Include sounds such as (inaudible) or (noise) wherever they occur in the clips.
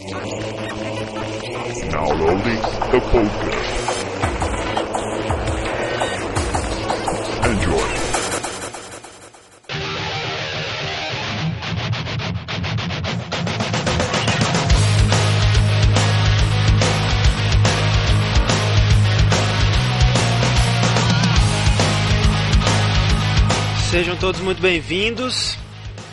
Downloading the podcast. Enjoy. Sejam todos muito bem-vindos.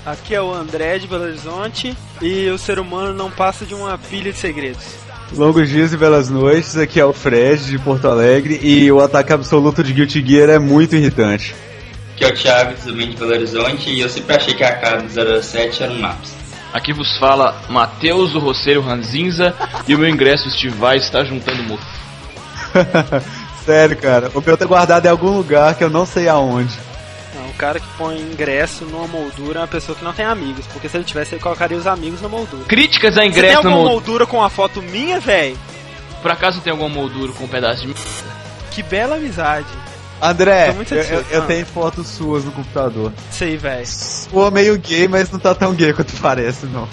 Aqui é o André de Belo Horizonte e o ser humano não passa de uma pilha de segredos. Longos dias e belas noites, aqui é o Fred de Porto Alegre e o ataque absoluto de Guilty Gear é muito irritante. Aqui é o Thiago, também de Belo Horizonte, e eu sempre achei que a cara do 07 era um Maps. Aqui vos fala Matheus, o roceiro Ranzinza, e o meu ingresso Estivais está juntando mofo. (laughs) Sério, cara, o meu tá guardado em algum lugar que eu não sei aonde. Não, o cara que põe ingresso numa moldura é uma pessoa que não tem amigos, porque se ele tivesse, ele colocaria os amigos na moldura. Críticas a Você tem ingresso alguma moldura. moldura com uma foto minha, velho? Por acaso tem alguma moldura com um pedaço de. Que bela amizade. André, eu, eu, eu tenho fotos suas no computador. Aí, velho. Sua meio gay, mas não tá tão gay quanto parece, não.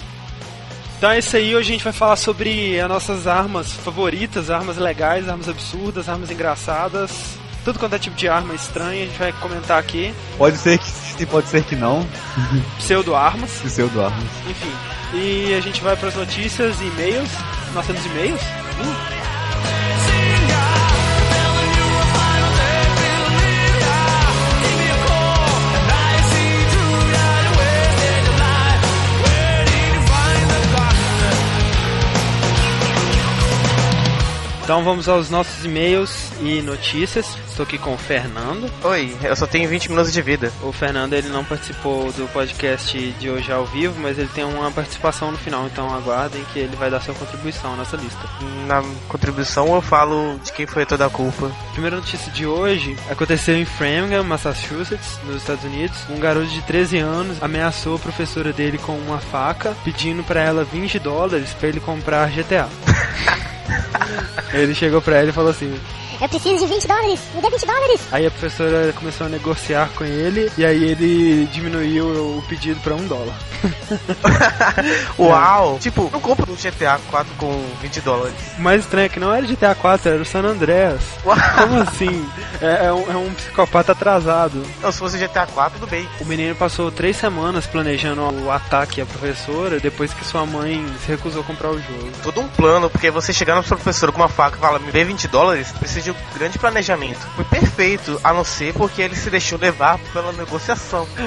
Então é isso aí, hoje a gente vai falar sobre as nossas armas favoritas, armas legais, armas absurdas, armas engraçadas. Tudo quanto é tipo de arma estranha, a gente vai comentar aqui. Pode ser que sim, pode ser que não. (laughs) Pseudo-armas, Se seu do armas. enfim. E a gente vai para as notícias e e-mails. Nós temos e-mails? Uh, Então vamos aos nossos e-mails e notícias. Estou aqui com o Fernando. Oi, eu só tenho 20 minutos de vida. O Fernando ele não participou do podcast de hoje ao vivo, mas ele tem uma participação no final, então aguardem que ele vai dar sua contribuição nessa lista. Na contribuição eu falo de quem foi toda a culpa. A primeira notícia de hoje aconteceu em Framingham, Massachusetts, nos Estados Unidos. Um garoto de 13 anos ameaçou a professora dele com uma faca, pedindo pra ela 20 dólares pra ele comprar GTA. (laughs) ele chegou pra ela e falou assim: Eu preciso de 20 dólares, me dê 20 dólares. Aí a professora começou a negociar com ele e aí ele diminuiu o pedido pra um dólar. (laughs) Uau! Tipo, não compro um GTA 4 com 20 dólares. O mais estranho é que não era GTA 4, era o San Andreas. Uau! Como assim? É, é um, é um psicopata atrasado. Não, se fosse GTA 4, tudo bem. O menino passou três semanas planejando o ataque à professora depois que sua mãe se recusou a comprar o jogo. Todo um plano, porque você chegar na sua professora com uma faca e falar, me dê 20 dólares, precisa de um grande planejamento. Foi perfeito, a não ser porque ele se deixou levar pela negociação. (laughs)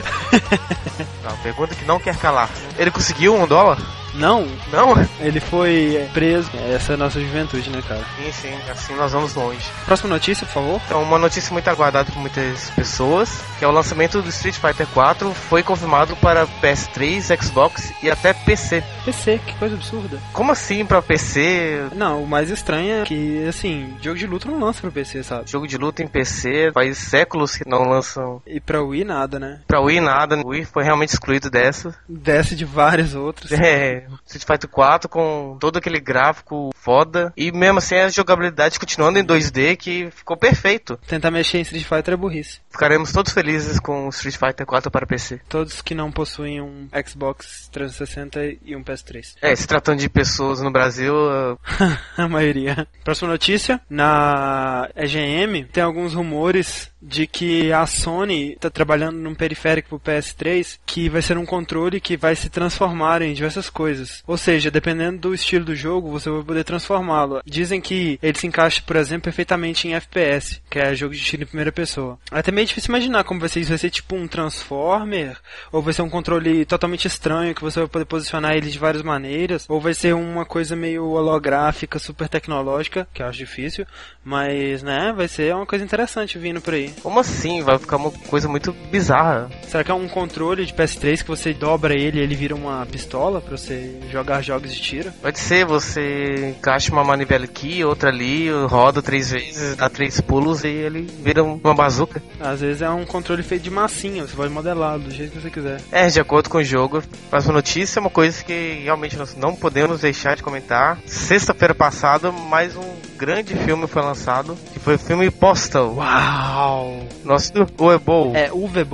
Não, pergunta que não quer calar. Ele conseguiu um dólar? Não, Não? ele foi preso. Essa é a nossa juventude, né, cara? Sim, sim, assim nós vamos longe. Próxima notícia, por favor. Então, uma notícia muito aguardada por muitas pessoas, que é o lançamento do Street Fighter 4 foi confirmado para PS3, Xbox e até PC. PC, que coisa absurda. Como assim para PC? Não, o mais estranho é que, assim, jogo de luta não lança pro PC, sabe? Jogo de luta em PC faz séculos que não lançam E pra Wii nada, né? pra Wii nada. O Wii foi realmente excluído dessa. Desce de vários outros. (laughs) É, Street Fighter 4 com todo aquele gráfico foda e mesmo assim a jogabilidade continuando em 2D que ficou perfeito. Tentar mexer em Street Fighter é burrice. Ficaremos todos felizes com o Street Fighter 4 para PC. Todos que não possuem um Xbox 360 e um PS3. É, se tratando de pessoas no Brasil, (laughs) a maioria. Próxima notícia. Na EGM tem alguns rumores de que a Sony está trabalhando num periférico pro PS3 que vai ser um controle que vai se transformar em diversas coisas. Ou seja, dependendo do estilo do jogo, você vai poder transformá-lo. Dizem que ele se encaixa, por exemplo, perfeitamente em FPS, que é jogo de tiro em primeira pessoa. É até meio difícil imaginar como vai ser isso. Vai ser tipo um Transformer? Ou vai ser um controle totalmente estranho que você vai poder posicionar ele de várias maneiras? Ou vai ser uma coisa meio holográfica, super tecnológica, que eu acho difícil, mas né, vai ser uma coisa interessante vindo por aí. Como assim? Vai ficar uma coisa muito bizarra. Será que é um controle de PS3 que você dobra ele e ele vira uma pistola pra você jogar jogos de tiro? Pode ser, você encaixa uma manivela aqui, outra ali, roda três vezes, dá três pulos e ele vira uma bazuca. Às vezes é um controle feito de massinha, você pode modelar do jeito que você quiser. É, de acordo com o jogo. Próxima notícia é uma coisa que realmente nós não podemos deixar de comentar. Sexta-feira passada, mais um grande filme foi lançado, que foi o filme Postal. Uau! Nosso Boll. É. Uwe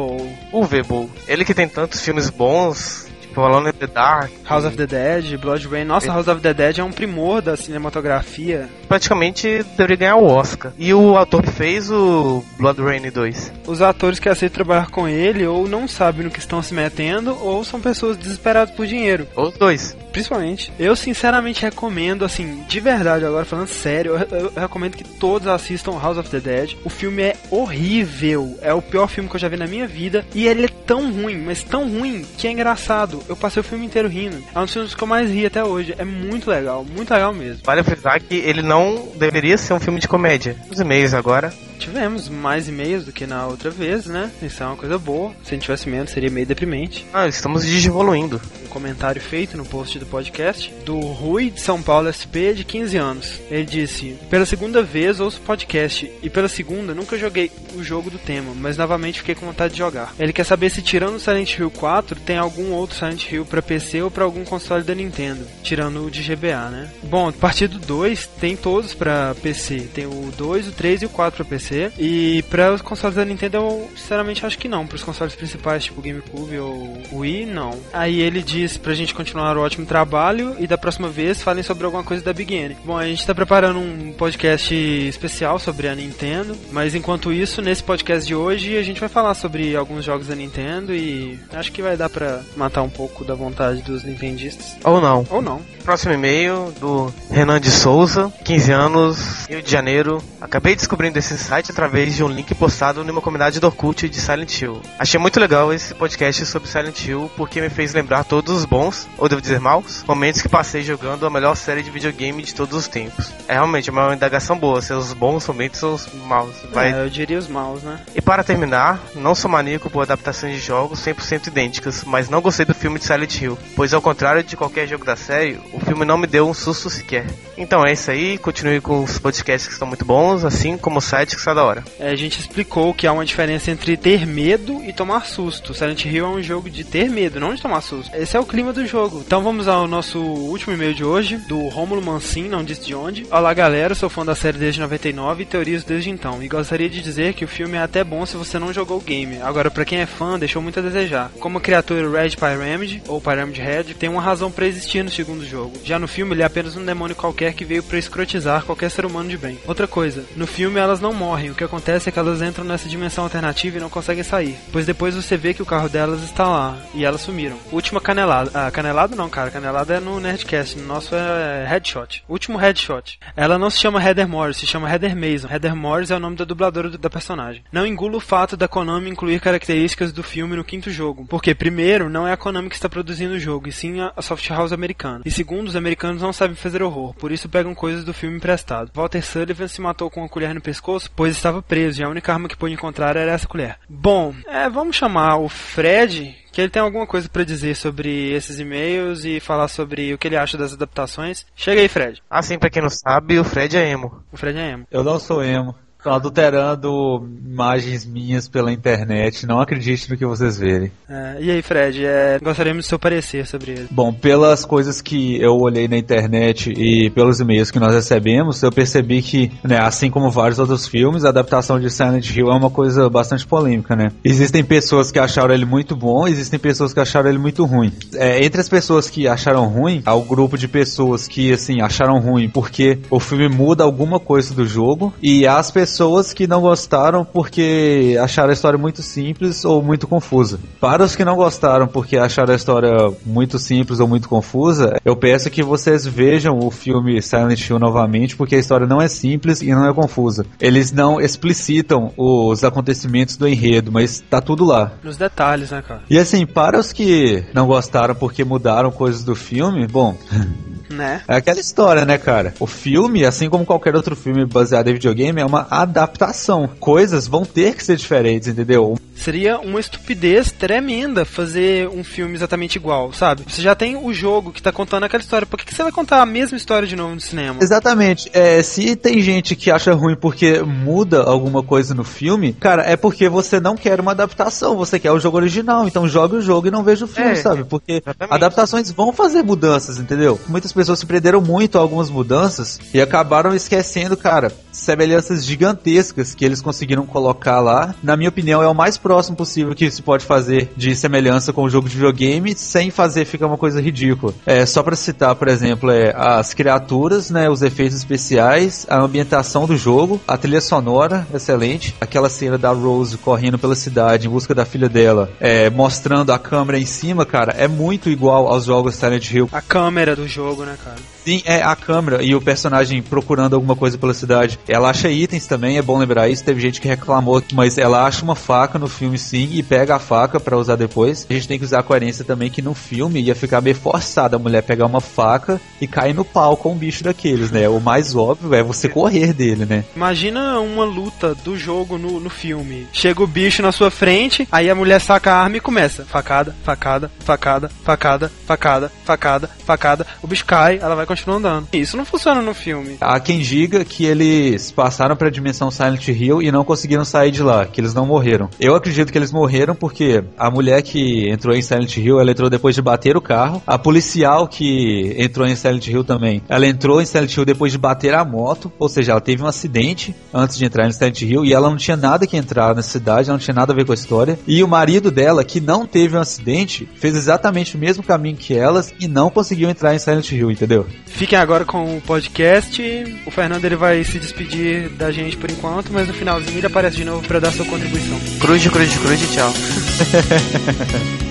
Boll. Ele que tem tantos filmes bons, Alone in the Dark. House of the Dead, Blood Rain. Nossa, House of the Dead é um primor da cinematografia. Praticamente deveria ganhar o Oscar. E o ator que fez o Blood Rain 2. Os atores que aceitam trabalhar com ele ou não sabem no que estão se metendo ou são pessoas desesperadas por dinheiro. Os dois. Principalmente. Eu sinceramente recomendo, assim, de verdade, agora falando sério, eu, eu recomendo que todos assistam House of the Dead. O filme é horrível. É o pior filme que eu já vi na minha vida. E ele é tão ruim, mas tão ruim, que é engraçado. Eu passei o filme inteiro rindo. É um dos filmes que eu mais ri até hoje. É muito legal, muito legal mesmo. Vale frisar que ele não deveria ser um filme de comédia. Os e-mails agora. Tivemos mais e-mails do que na outra vez, né? Isso é uma coisa boa. Se a gente tivesse menos, seria meio deprimente. Ah, estamos digievoluindo. Um comentário feito no post do podcast do Rui de São Paulo SP de 15 anos. Ele disse: Pela segunda vez ouço o podcast e pela segunda nunca joguei o jogo do tema, mas novamente fiquei com vontade de jogar. Ele quer saber se tirando o Silent Hill 4 tem algum outro Silent Hill para PC ou para algum console da Nintendo, tirando o de GBA, né? Bom, a partir do 2 tem todos para PC. Tem o 2, o 3 e o 4 para PC. E para os consoles da Nintendo, eu sinceramente acho que não. Para os consoles principais, tipo GameCube ou Wii, não. Aí ele diz pra gente continuar o ótimo trabalho e da próxima vez falem sobre alguma coisa da Big N. Bom, a gente tá preparando um podcast especial sobre a Nintendo, mas enquanto isso, nesse podcast de hoje, a gente vai falar sobre alguns jogos da Nintendo e acho que vai dar pra matar um pouco da vontade dos nintendistas. Ou não. Ou não. Próximo e-mail do Renan de Souza, 15 anos, Rio de Janeiro. Acabei descobrindo esse site através de um link postado numa comunidade do Orkut de Silent Hill. Achei muito legal esse podcast sobre Silent Hill porque me fez lembrar todos os bons, ou devo dizer maus, momentos que passei jogando a melhor série de videogame de todos os tempos. É realmente uma indagação boa, se os bons momentos ou os maus. Vai... É, eu diria os maus, né? E para terminar, não sou maníaco por adaptações de jogos 100% idênticas, mas não gostei do filme de Silent Hill, pois ao contrário de qualquer jogo da série, o filme não me deu um susto sequer. Então é isso aí, continue com os podcasts que estão muito bons, assim como o site que está da hora. É, a gente explicou que há uma diferença entre ter medo e tomar susto. Silent Hill é um jogo de ter medo, não de tomar susto. Esse é o clima do jogo. Então vamos ao nosso último e-mail de hoje, do Rômulo Mancin, não disse de onde. Olá galera, sou fã da série desde 99 e teorizo desde então. E gostaria de dizer que o filme é até bom se você não jogou o game. Agora, para quem é fã, deixou muito a desejar. Como criatura Red Pyramid, ou Pyramid Head, tem uma razão para existir no segundo jogo. Já no filme, ele é apenas um demônio qualquer que veio para escrotizar qualquer ser humano de bem. Outra coisa, no filme elas não morrem, o que acontece é que elas entram nessa dimensão alternativa e não conseguem sair. Pois depois você vê que o carro delas está lá e elas sumiram. Última canelada. Ah, canelada não, cara. Canelada é no Nerdcast. No nosso é Headshot. Último Headshot. Ela não se chama Heather Morris, se chama Heather Mason. Heather Morris é o nome da dubladora do, da personagem. Não engula o fato da Konami incluir características do filme no quinto jogo. Porque, primeiro, não é a Konami que está produzindo o jogo, e sim a, a Soft House americana. E segundo, os americanos não sabem fazer horror, por isso pegam coisas do filme emprestado. Walter Sullivan se matou com uma colher no pescoço, pois estava preso, e a única arma que pôde encontrar era essa colher. Bom, é, vamos chamar o Fred, que ele tem alguma coisa para dizer sobre esses e-mails e falar sobre o que ele acha das adaptações. Chega aí, Fred. Assim, pra quem não sabe, o Fred é emo. O Fred é emo. Eu não sou emo. Estão adulterando imagens minhas pela internet. Não acredite no que vocês verem. É, e aí, Fred, é, gostaríamos do seu parecer sobre ele. Bom, pelas coisas que eu olhei na internet e pelos e-mails que nós recebemos, eu percebi que, né, assim como vários outros filmes, a adaptação de Silent Hill é uma coisa bastante polêmica, né? Existem pessoas que acharam ele muito bom, existem pessoas que acharam ele muito ruim. É, entre as pessoas que acharam ruim, há o grupo de pessoas que, assim, acharam ruim porque o filme muda alguma coisa do jogo, e as pessoas que não gostaram porque acharam a história muito simples ou muito confusa. Para os que não gostaram porque acharam a história muito simples ou muito confusa, eu peço que vocês vejam o filme Silent Hill novamente, porque a história não é simples e não é confusa. Eles não explicitam os acontecimentos do enredo, mas tá tudo lá. Nos detalhes, né, cara? E assim, para os que não gostaram porque mudaram coisas do filme, bom. (laughs) Né? É aquela história, né, cara? O filme, assim como qualquer outro filme baseado em videogame, é uma adaptação. Coisas vão ter que ser diferentes, entendeu? Seria uma estupidez tremenda fazer um filme exatamente igual, sabe? Você já tem o jogo que tá contando aquela história, por que, que você vai contar a mesma história de novo no cinema? Exatamente. É, se tem gente que acha ruim porque muda alguma coisa no filme, cara, é porque você não quer uma adaptação, você quer o jogo original. Então joga o jogo e não veja o filme, É, sabe? Porque exatamente. adaptações vão fazer mudanças, entendeu? Muitas pessoas se prenderam muito a algumas mudanças e acabaram esquecendo, cara, semelhanças gigantescas que eles conseguiram colocar lá. Na minha opinião, é o mais próximo possível que se pode fazer de semelhança com o jogo de videogame, sem fazer ficar uma coisa ridícula. É, só para citar, por exemplo, é, as criaturas, né, os efeitos especiais, a ambientação do jogo, a trilha sonora, excelente. Aquela cena da Rose correndo pela cidade em busca da filha dela, é, mostrando a câmera em cima, cara, é muito igual aos jogos Silent Hill. A câmera do jogo, né, cara? Sim, é a câmera e o personagem procurando alguma coisa pela cidade. Ela acha itens também, é bom lembrar isso. Teve gente que reclamou, mas ela acha uma faca no filme sim e pega a faca para usar depois. A gente tem que usar a coerência também que no filme ia ficar meio forçada a mulher pegar uma faca e cair no pau com um bicho daqueles, né? O mais óbvio é você correr dele, né? Imagina uma luta do jogo no, no filme. Chega o bicho na sua frente, aí a mulher saca a arma e começa. Facada, facada, facada, facada, facada, facada, facada. O bicho cai, ela vai continuar andando. Isso não funciona no filme. Há quem diga que eles passaram para a dimensão Silent Hill e não conseguiram sair de lá, que eles não morreram. Eu acredito que eles morreram porque a mulher que entrou em Silent Hill, ela entrou depois de bater o carro. A policial que entrou em Silent Hill também, ela entrou em Silent Hill depois de bater a moto, ou seja, ela teve um acidente antes de entrar em Silent Hill e ela não tinha nada que entrar na cidade, ela não tinha nada a ver com a história. E o marido dela, que não teve um acidente, fez exatamente o mesmo caminho que elas e não conseguiu entrar em Silent Hill, entendeu? Fiquem agora com o podcast. O Fernando ele vai se despedir da gente por enquanto, mas no finalzinho ele aparece de novo para dar sua contribuição. Cruz, cruz, cruz, tchau. (laughs)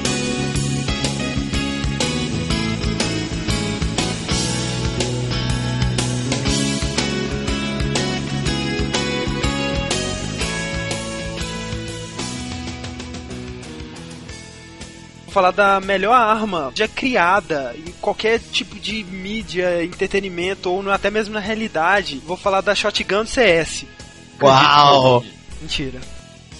falar da melhor arma já criada em qualquer tipo de mídia, entretenimento ou até mesmo na realidade. Vou falar da Shotgun do CS. Uau! Mentira.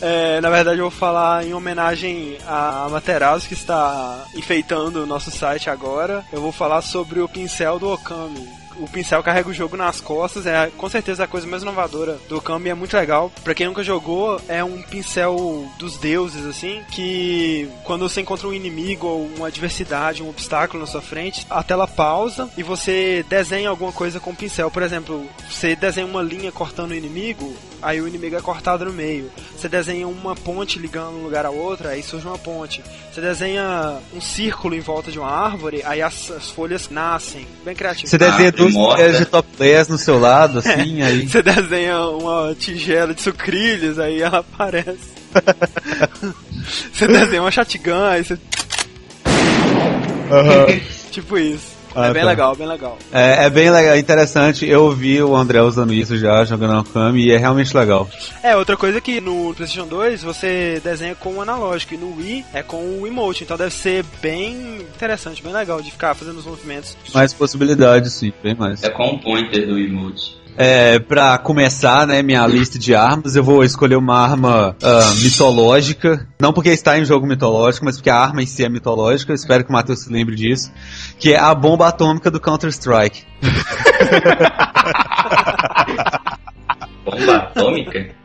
É, na verdade, eu vou falar em homenagem a Materazzi, que está enfeitando o nosso site agora. Eu vou falar sobre o pincel do Okami o pincel carrega o jogo nas costas, é com certeza a coisa mais inovadora do Okami, é muito legal. Pra quem nunca jogou, é um pincel dos deuses, assim, que quando você encontra um inimigo ou uma adversidade, um obstáculo na sua frente, a tela pausa e você desenha alguma coisa com o pincel. Por exemplo, você desenha uma linha cortando o inimigo, aí o inimigo é cortado no meio. Você desenha uma ponte ligando um lugar a outro, aí surge uma ponte. Você desenha um círculo em volta de uma árvore, aí as, as folhas nascem. Bem criativo. Você desenha Ah, duas de top 10 no seu lado, assim, aí. Você desenha uma tigela de sucrilhos, aí ela aparece. (laughs) você desenha uma shotgun, aí você. (laughs) tipo isso. Ah, é bem tá. legal, bem legal. É, é bem legal, interessante. Eu vi o André usando isso já, jogando no Kami, e é realmente legal. É, outra coisa que no PlayStation 2 você desenha com o analógico e no Wii é com o emote, então deve ser bem interessante, bem legal de ficar fazendo os movimentos. Mais possibilidades, sim, bem mais. É com o pointer do emote. É, pra começar, né, minha lista de armas, eu vou escolher uma arma ah, mitológica. Não porque está em jogo mitológico, mas porque a arma em si é mitológica. Eu espero que o Matheus se lembre disso. Que é a bomba atômica do Counter-Strike. (laughs) Bomba atômica?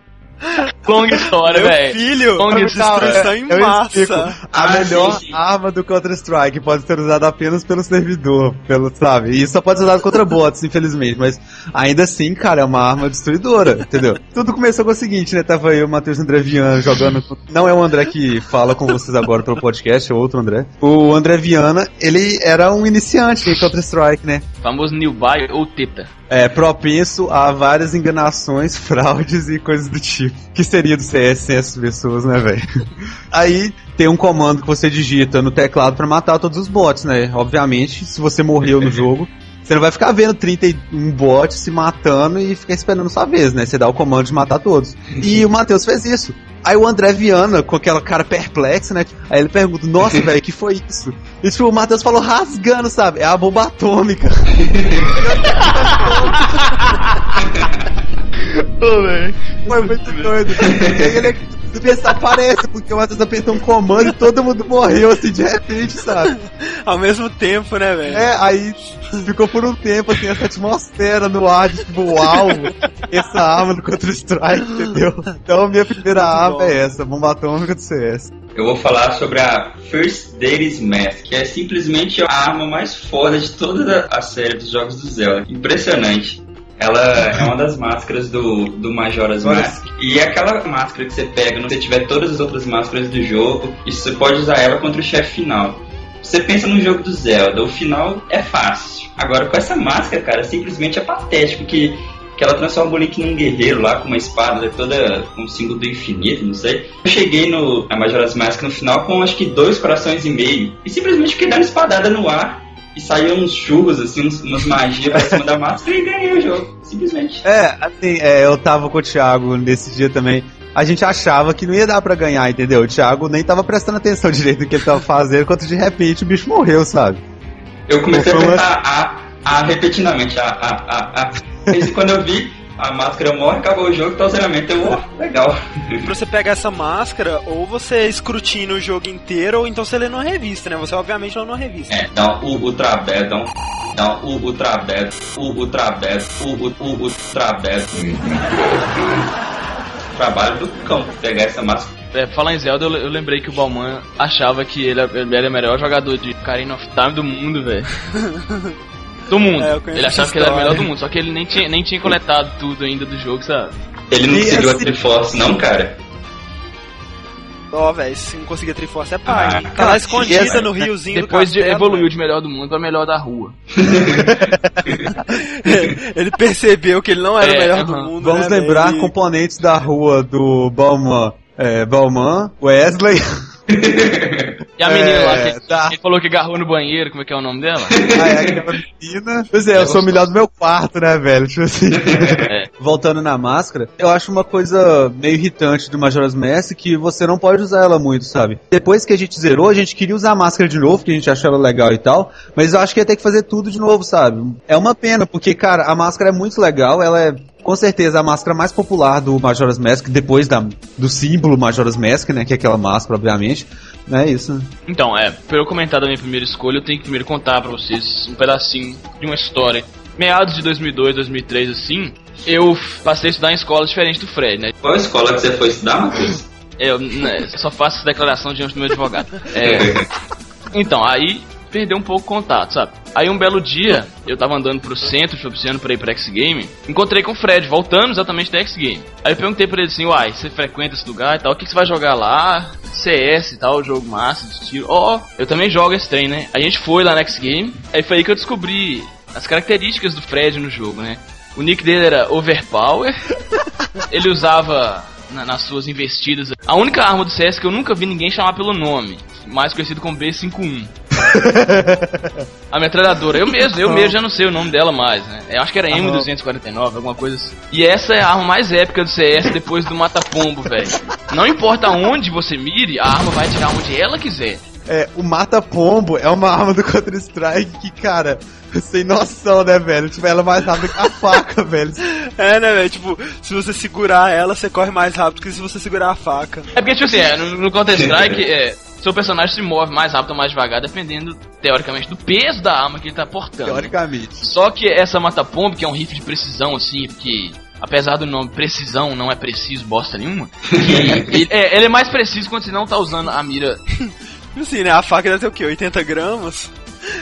Longa história, (laughs) velho. filho, Longa destruição em Eu massa. explico. A Ah, melhor sim, sim. arma do Counter-Strike pode ser usada apenas pelo servidor, pelo, sabe? E só pode ser usada contra bots, (laughs) infelizmente. Mas ainda assim, cara, é uma arma destruidora, entendeu? Tudo começou com o seguinte, né? Tava eu, o Matheus André Viana, jogando. Não é o André que fala com vocês agora pelo podcast, é outro André. O André Viana, ele era um iniciante em Counter-Strike, né? Famoso New Buy ou Teta. É, propenso a várias enganações, (laughs) fraudes e coisas do tipo. Que seria do CS sem essas pessoas, né, velho? (laughs) Aí tem um comando que você digita no teclado pra matar todos os bots, né? Obviamente, se você morreu no (laughs) jogo, você não vai ficar vendo 31 bots se matando e ficar esperando sua vez, né? Você dá o comando de matar todos. E o Matheus fez isso. Aí o André Viana, com aquela cara perplexa, né? Aí ele pergunta, nossa, velho, que foi isso? E tipo, o Matheus falou rasgando, sabe? É a bomba atômica. (laughs) Foi muito doido. E aí (laughs) se pensar, parece, porque o Matheus apertou um comando e todo mundo morreu assim de repente, sabe? Ao mesmo tempo, né, velho? É, aí ficou por um tempo assim, essa atmosfera no ar, de, tipo, uau, essa arma do Counter-Strike, entendeu? Então a minha primeira arma bom. é essa, bomba atômica do CS. Eu vou falar sobre a First Day's Math, que é simplesmente a arma mais foda de toda a série dos jogos do Zelda. Impressionante. Ela é uma das máscaras do, do Majora's Mask. E é aquela máscara que você pega, não você tiver todas as outras máscaras do jogo, e você pode usar ela contra o chefe final. Você pensa no jogo do Zelda, o final é fácil. Agora com essa máscara, cara, simplesmente é patético que que ela transforma o Link num guerreiro lá com uma espada toda com um símbolo do infinito, não sei. Eu cheguei no a Majora's Mask no final com acho que dois corações e meio e simplesmente fiquei dando espadada no ar e saíam uns churros, assim, uns, umas magias pra cima da máscara e ganhei o jogo, simplesmente. É, assim, é, eu tava com o Thiago nesse dia também. A gente achava que não ia dar pra ganhar, entendeu? O Thiago nem tava prestando atenção direito no que ele tava fazendo, quando de repente o bicho morreu, sabe? Eu comecei a Foi uma- apertar A, A repetidamente, A, A, A, A. E quando eu vi, a máscara morre, acabou o jogo, tá o zeramento. Eu, ó, legal. Pra você pegar essa máscara, ou você escrutina o jogo inteiro, ou então você lê numa revista, né? Você obviamente lê numa revista. É, dá um ultrabed, dá um. Dá um ultrabed, o ultrabed, o o- o ultrabed. Trabalho do cão pegar essa máscara. É, falar em Zelda, eu, eu lembrei que o Balman achava que ele, ele era o melhor jogador de Ocarina of Time do mundo, velho. (laughs) Do mundo. É, eu conheço ele achava que ele era o melhor do mundo, só que ele nem tinha, nem tinha coletado tudo ainda do jogo, sabe? Ele não E conseguiu a assim- Triforce, não, cara? Ó, velho, se não conseguir a Triforce é paga, Ah? Tá lá escondida no riozinho Depois do de, evoluiu de melhor do mundo pra melhor da rua. (laughs) ele percebeu que ele não era É, o melhor do aham. mundo. Vamos né, lembrar? E- componentes da rua do Balman. É, Balman, Wesley. (laughs) E a menina É, lá que, tá. que falou que agarrou no banheiro, como é que é o nome dela? Ah, é aquela menina. Pois é, eu sou o melhor do meu quarto, né, velho? Tipo assim. (laughs) É. Voltando na máscara, eu acho uma coisa meio irritante do Majora's Mask que você não pode usar ela muito, sabe? Depois que a gente zerou, a gente queria usar a máscara de novo, que a gente achou ela legal e tal, mas eu acho que ia ter que fazer tudo de novo, sabe? É uma pena, porque, cara, a máscara é muito legal, ela é com certeza a máscara mais popular do Majora's Mask, depois da, do símbolo Majora's Mask, né, que é aquela máscara, obviamente. É isso, né? Então, é, pra eu comentar da minha primeira escolha, eu tenho que primeiro contar pra vocês um pedacinho de uma história. Meados de 2002, 2003, assim, eu passei a estudar em escolas diferentes do Fred, né? Qual escola que você foi estudar, Matheus? Eu, né, só faço essa declaração diante do meu advogado. É, (laughs) então, aí perdeu um pouco o contato, sabe? Aí um belo dia, eu tava andando pro centro, shopping pra ir pra X-Game, encontrei com o Fred, voltando exatamente da X-Game. Aí eu perguntei pra ele assim, uai, você frequenta esse lugar e tal, o que, que você vai jogar lá? CS e tal, jogo massa, de tiro. Ó, eu também jogo esse trem, né? A gente foi lá na X-Game, aí foi aí que eu descobri as características do Fred no jogo, né? O nick dele era Overpower, (laughs) ele usava na- nas suas investidas a única arma do CS que eu nunca vi ninguém chamar pelo nome, mais conhecido como B51. (laughs) A metralhadora, eu mesmo, eu mesmo já não sei o nome dela mais, né? Eu acho que era M249, alguma coisa assim. E essa é a arma mais épica do CS depois do Mata-Pombo, velho. Não importa onde você mire, a arma vai atirar onde ela quiser. É, o mata-pombo é uma arma do Counter-Strike que, cara, sem noção, né, velho? Tipo, ela é mais rápida que a faca, (laughs) velho. É, né, velho? Tipo, se você segurar ela, você corre mais rápido que se você segurar a faca. É porque, tipo assim, é, no, no Counter-Strike, é, seu personagem se move mais rápido ou mais devagar, dependendo, teoricamente, do peso da arma que ele tá portando. Teoricamente. Só que essa mata-pombo, que é um rifle de precisão, assim, que apesar do nome precisão, não é preciso bosta nenhuma, que (laughs) ele, é, ele é mais preciso quando você não tá usando a mira. (laughs) Assim, né? A faca deve ter o quê? 80 gramas?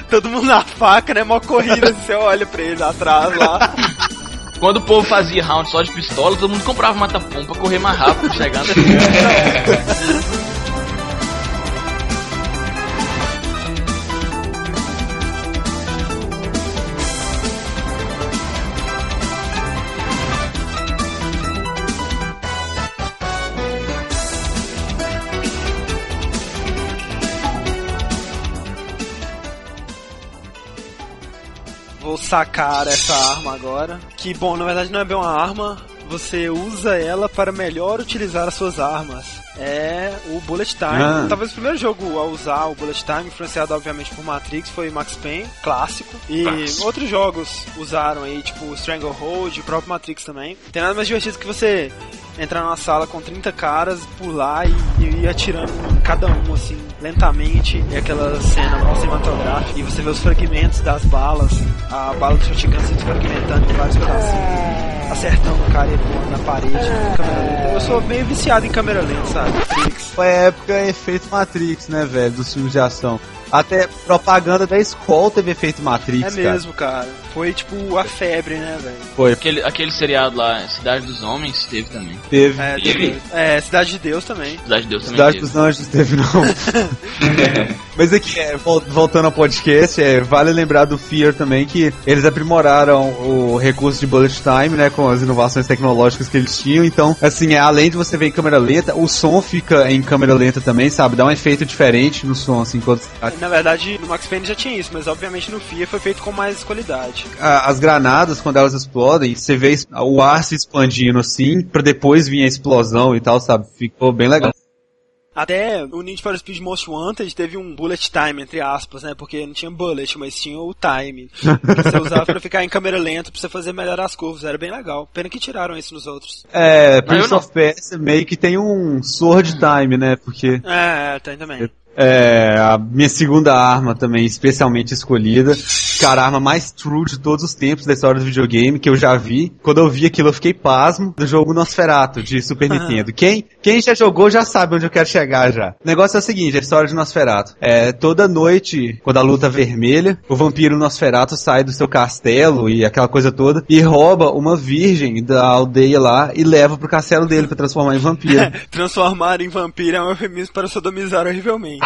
Todo mundo na faca, né? Mó corrida, você olha pra ele atrás lá. (laughs) Quando o povo fazia round só de pistola, todo mundo comprava mata-pombo pra correr mais rápido, chegar sacar essa arma agora. Que, bom, na verdade não é bem uma arma. Você usa ela para melhor utilizar as suas armas. É o Bullet Time. Ah. Talvez o primeiro jogo a usar o Bullet Time, influenciado obviamente por Matrix, foi Max Payne, clássico. E Clássico. outros jogos usaram aí, tipo Stranglehold, o próprio Matrix também. Tem nada mais divertido que você entrar numa sala com 30 caras, pular e, e ir atirando cada um, assim, lentamente, e aquela cena mó cinematográfica, e você vê os fragmentos das balas, a bala do shotgun se fragmentando em vários pedacinhos, acertando o cara e na parede, em câmera lenta. Eu sou meio viciado em câmera lenta, sabe? Matrix. Foi a época efeito Matrix, né, velho? Dos filmes de ação. Até propaganda da escola teve efeito Matrix, É mesmo, cara. Foi tipo a febre, né, velho? cara. Foi, Aquele, aquele seriado lá, Cidade dos Homens, teve também. teve. É, Teve? é, Cidade de Deus também. Cidade de Deus também Cidade teve. dos Anjos teve, não. (laughs) Mas aqui, é, vol- voltando ao podcast, é, vale lembrar do Fear também que eles aprimoraram o recurso de bullet time, né, com as inovações tecnológicas que eles tinham. Então, assim, é, além de você ver em câmera lenta, o som fica em câmera lenta também, sabe? Dá um efeito diferente no som, assim, quando Na verdade, no Max Payne já tinha isso, mas obviamente no FIA foi feito com mais qualidade. as granadas, quando elas explodem, você vê o ar se expandindo assim, pra depois vir a explosão e tal, sabe? Ficou bem legal. Até o Need for Speed Most Wanted teve um bullet time, entre aspas, né? Porque não tinha bullet, mas tinha o time. (laughs) Que você usava pra ficar em câmera lenta, pra você fazer melhor as curvas. Era bem legal. Pena que tiraram isso nos outros. É, eu Prince of Persia meio que tem um sword time, né? Porque É, tem também. É a minha segunda arma também, especialmente escolhida. Cara, a arma mais true de todos os tempos da história do videogame que eu já vi. Quando eu vi aquilo, eu fiquei pasmo do jogo Nosferatu de Super (laughs) Nintendo. Quem, quem já jogou já sabe onde eu quero chegar já. O negócio é o seguinte, a história de Nosferatu. É, toda noite, quando a luta é vermelha, o vampiro Nosferatu sai do seu castelo e aquela coisa toda e rouba uma virgem da aldeia lá e leva pro castelo dele pra transformar em vampiro. (laughs) Transformar em vampiro é um eufemismo para sodomizar horrivelmente.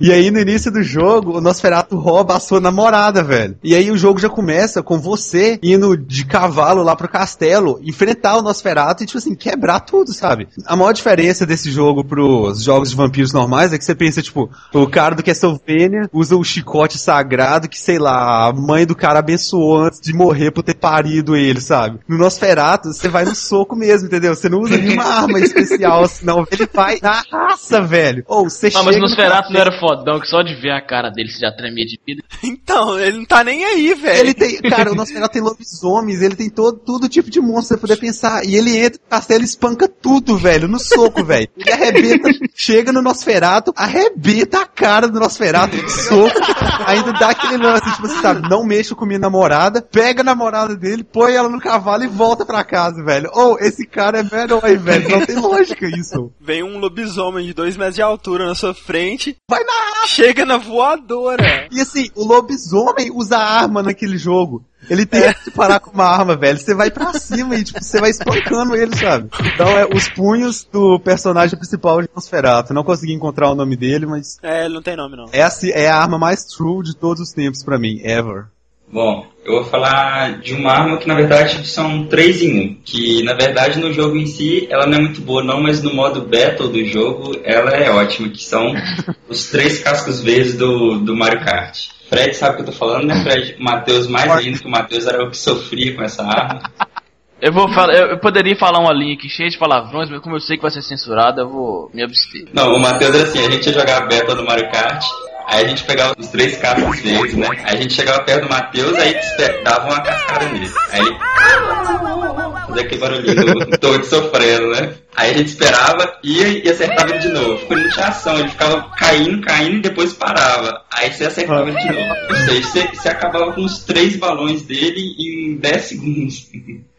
E aí, no início do jogo, o Nosferatu rouba a sua namorada, velho. E aí o jogo já começa com você indo de cavalo lá pro castelo, enfrentar o Nosferatu e, tipo assim, quebrar tudo, sabe? A maior diferença desse jogo pros jogos de vampiros normais é que você pensa, tipo, o cara do Castlevania usa o chicote sagrado que, sei lá, a mãe do cara abençoou antes de morrer por ter parido ele, sabe? No Nosferatu, você vai no soco mesmo, entendeu? Você não usa nenhuma arma especial, senão ele vai na raça, velho. Ou você Ah, mas chega o no Nosferatu não era fodão, que só de ver a cara dele você já tremia de vida. (laughs) então, ele não tá nem aí, velho. Ele tem, cara, o Nosferatu tem lobisomens, ele tem todo, todo tipo de monstro pra poder pensar. E ele entra no castelo e espanca tudo, velho, no soco, velho. Ele arrebenta, chega no Nosferatu, arrebenta a cara do Nosferatu no soco, ainda dá aquele lance, tipo assim, sabe, não mexa com minha namorada, pega a namorada dele, põe ela no cavalo e volta pra casa, velho. Ou, esse cara é meu herói, velho, não tem lógica isso. Vem um lobisomem de dois metros de altura na sua frente, Vai na chega na voadora. E assim, o lobisomem usa arma naquele jogo. Ele tem que parar com uma arma, velho. Você vai pra cima e, tipo, você vai espancando ele, sabe? Então, é os punhos do personagem principal de Nosferatu. Não consegui encontrar o nome dele, mas É, ele não tem nome, não. essa é a arma mais true de todos os tempos pra mim, ever. Bom, eu vou falar de uma arma que na verdade são três em um. Que na verdade no jogo em si ela não é muito boa não, mas no modo battle do jogo ela é ótima, que são (laughs) os três cascos verdes do, do Mario Kart. Fred sabe o que eu tô falando, né, Fred? O (laughs) Matheus mais ainda, que o Matheus era o que sofria com essa arma. Eu vou falar, eu, poderia falar uma linha aqui cheia de palavrões, mas como eu sei que vai ser censurada, eu vou me abster. Não, o Matheus era assim, a gente ia jogar battle no Mario Kart, aí a gente pegava os três cascos verdes, né? Aí a gente chegava perto do Matheus, aí dava uma cascada nele. Aí fazia aquele barulhinho do Toad sofrendo, né? Aí a gente esperava, ia e acertava ele de novo. Ele não tinha ação, ele ficava caindo, caindo e depois parava. Aí você acertava ele de novo. Ou seja, você, você acabava com os três balões dele em 10 segundos.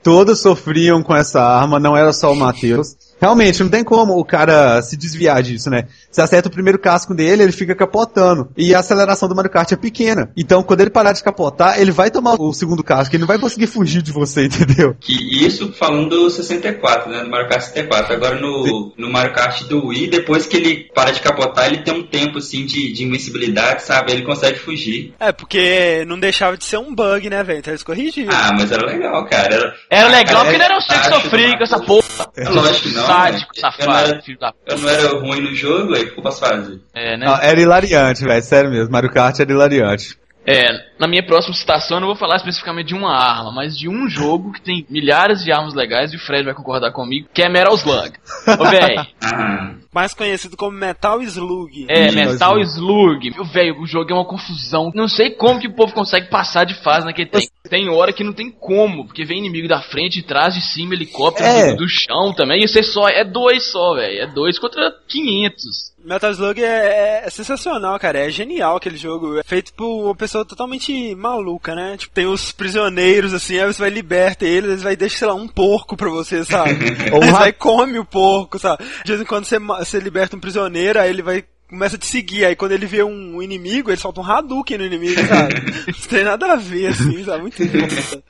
Todos sofriam com essa arma, não era só o Matheus. Realmente, não tem como o cara se desviar disso, né? Você acerta o primeiro casco dele, ele fica capotando. E a aceleração do Mario Kart é pequena. Então, quando ele parar de capotar, ele vai tomar o segundo casco, ele não vai conseguir fugir de você, (laughs) entendeu? Que isso falando do 64, né? Do Mario Kart 64. Agora no, no Mario Kart do Wii, depois que ele para de capotar, ele tem um tempo assim de, de invencibilidade, sabe? Ele consegue fugir. É, porque não deixava de ser um bug, né, velho? Então eles corrigiram. Ah, mas era legal, cara. Era, Era legal porque não era você que sofria com essa porra. É lógico que não. Sádico? Eu não, safado, era, filho da eu não era ruim no jogo, aí o que eu posso fazer? É, né? Não, era hilariante, velho, sério mesmo. Mario Kart era hilariante. É, na minha próxima citação eu não vou falar especificamente de uma arma, mas de um jogo que tem milhares de armas legais e o Fred vai concordar comigo, que é Metal Slug. Ô, véi, (laughs) Mais conhecido como Metal Slug. é, Sim, Metal Slug. Meu velho, o jogo é uma confusão. Não sei como que o povo consegue passar de fase naquele tem. Tem hora que não tem como, porque vem inimigo da frente, de trás, de cima, helicóptero, É. do, do chão também. E você só, é dois só, velho. É dois contra 500. Metal Slug é, é sensacional, cara. É genial aquele jogo. É feito por uma pessoa totalmente maluca, né? Tipo, tem os prisioneiros, assim, aí você vai liberta eles, eles vai deixar, sei lá, um porco pra você, sabe? (laughs) Ou eles vai come o porco, sabe? De vez em quando você, você liberta um prisioneiro, aí ele vai começa a te seguir, aí quando ele vê um inimigo, ele solta um Hadouken no inimigo, sabe? (laughs) Não tem nada a ver, assim, sabe? Muito sabe?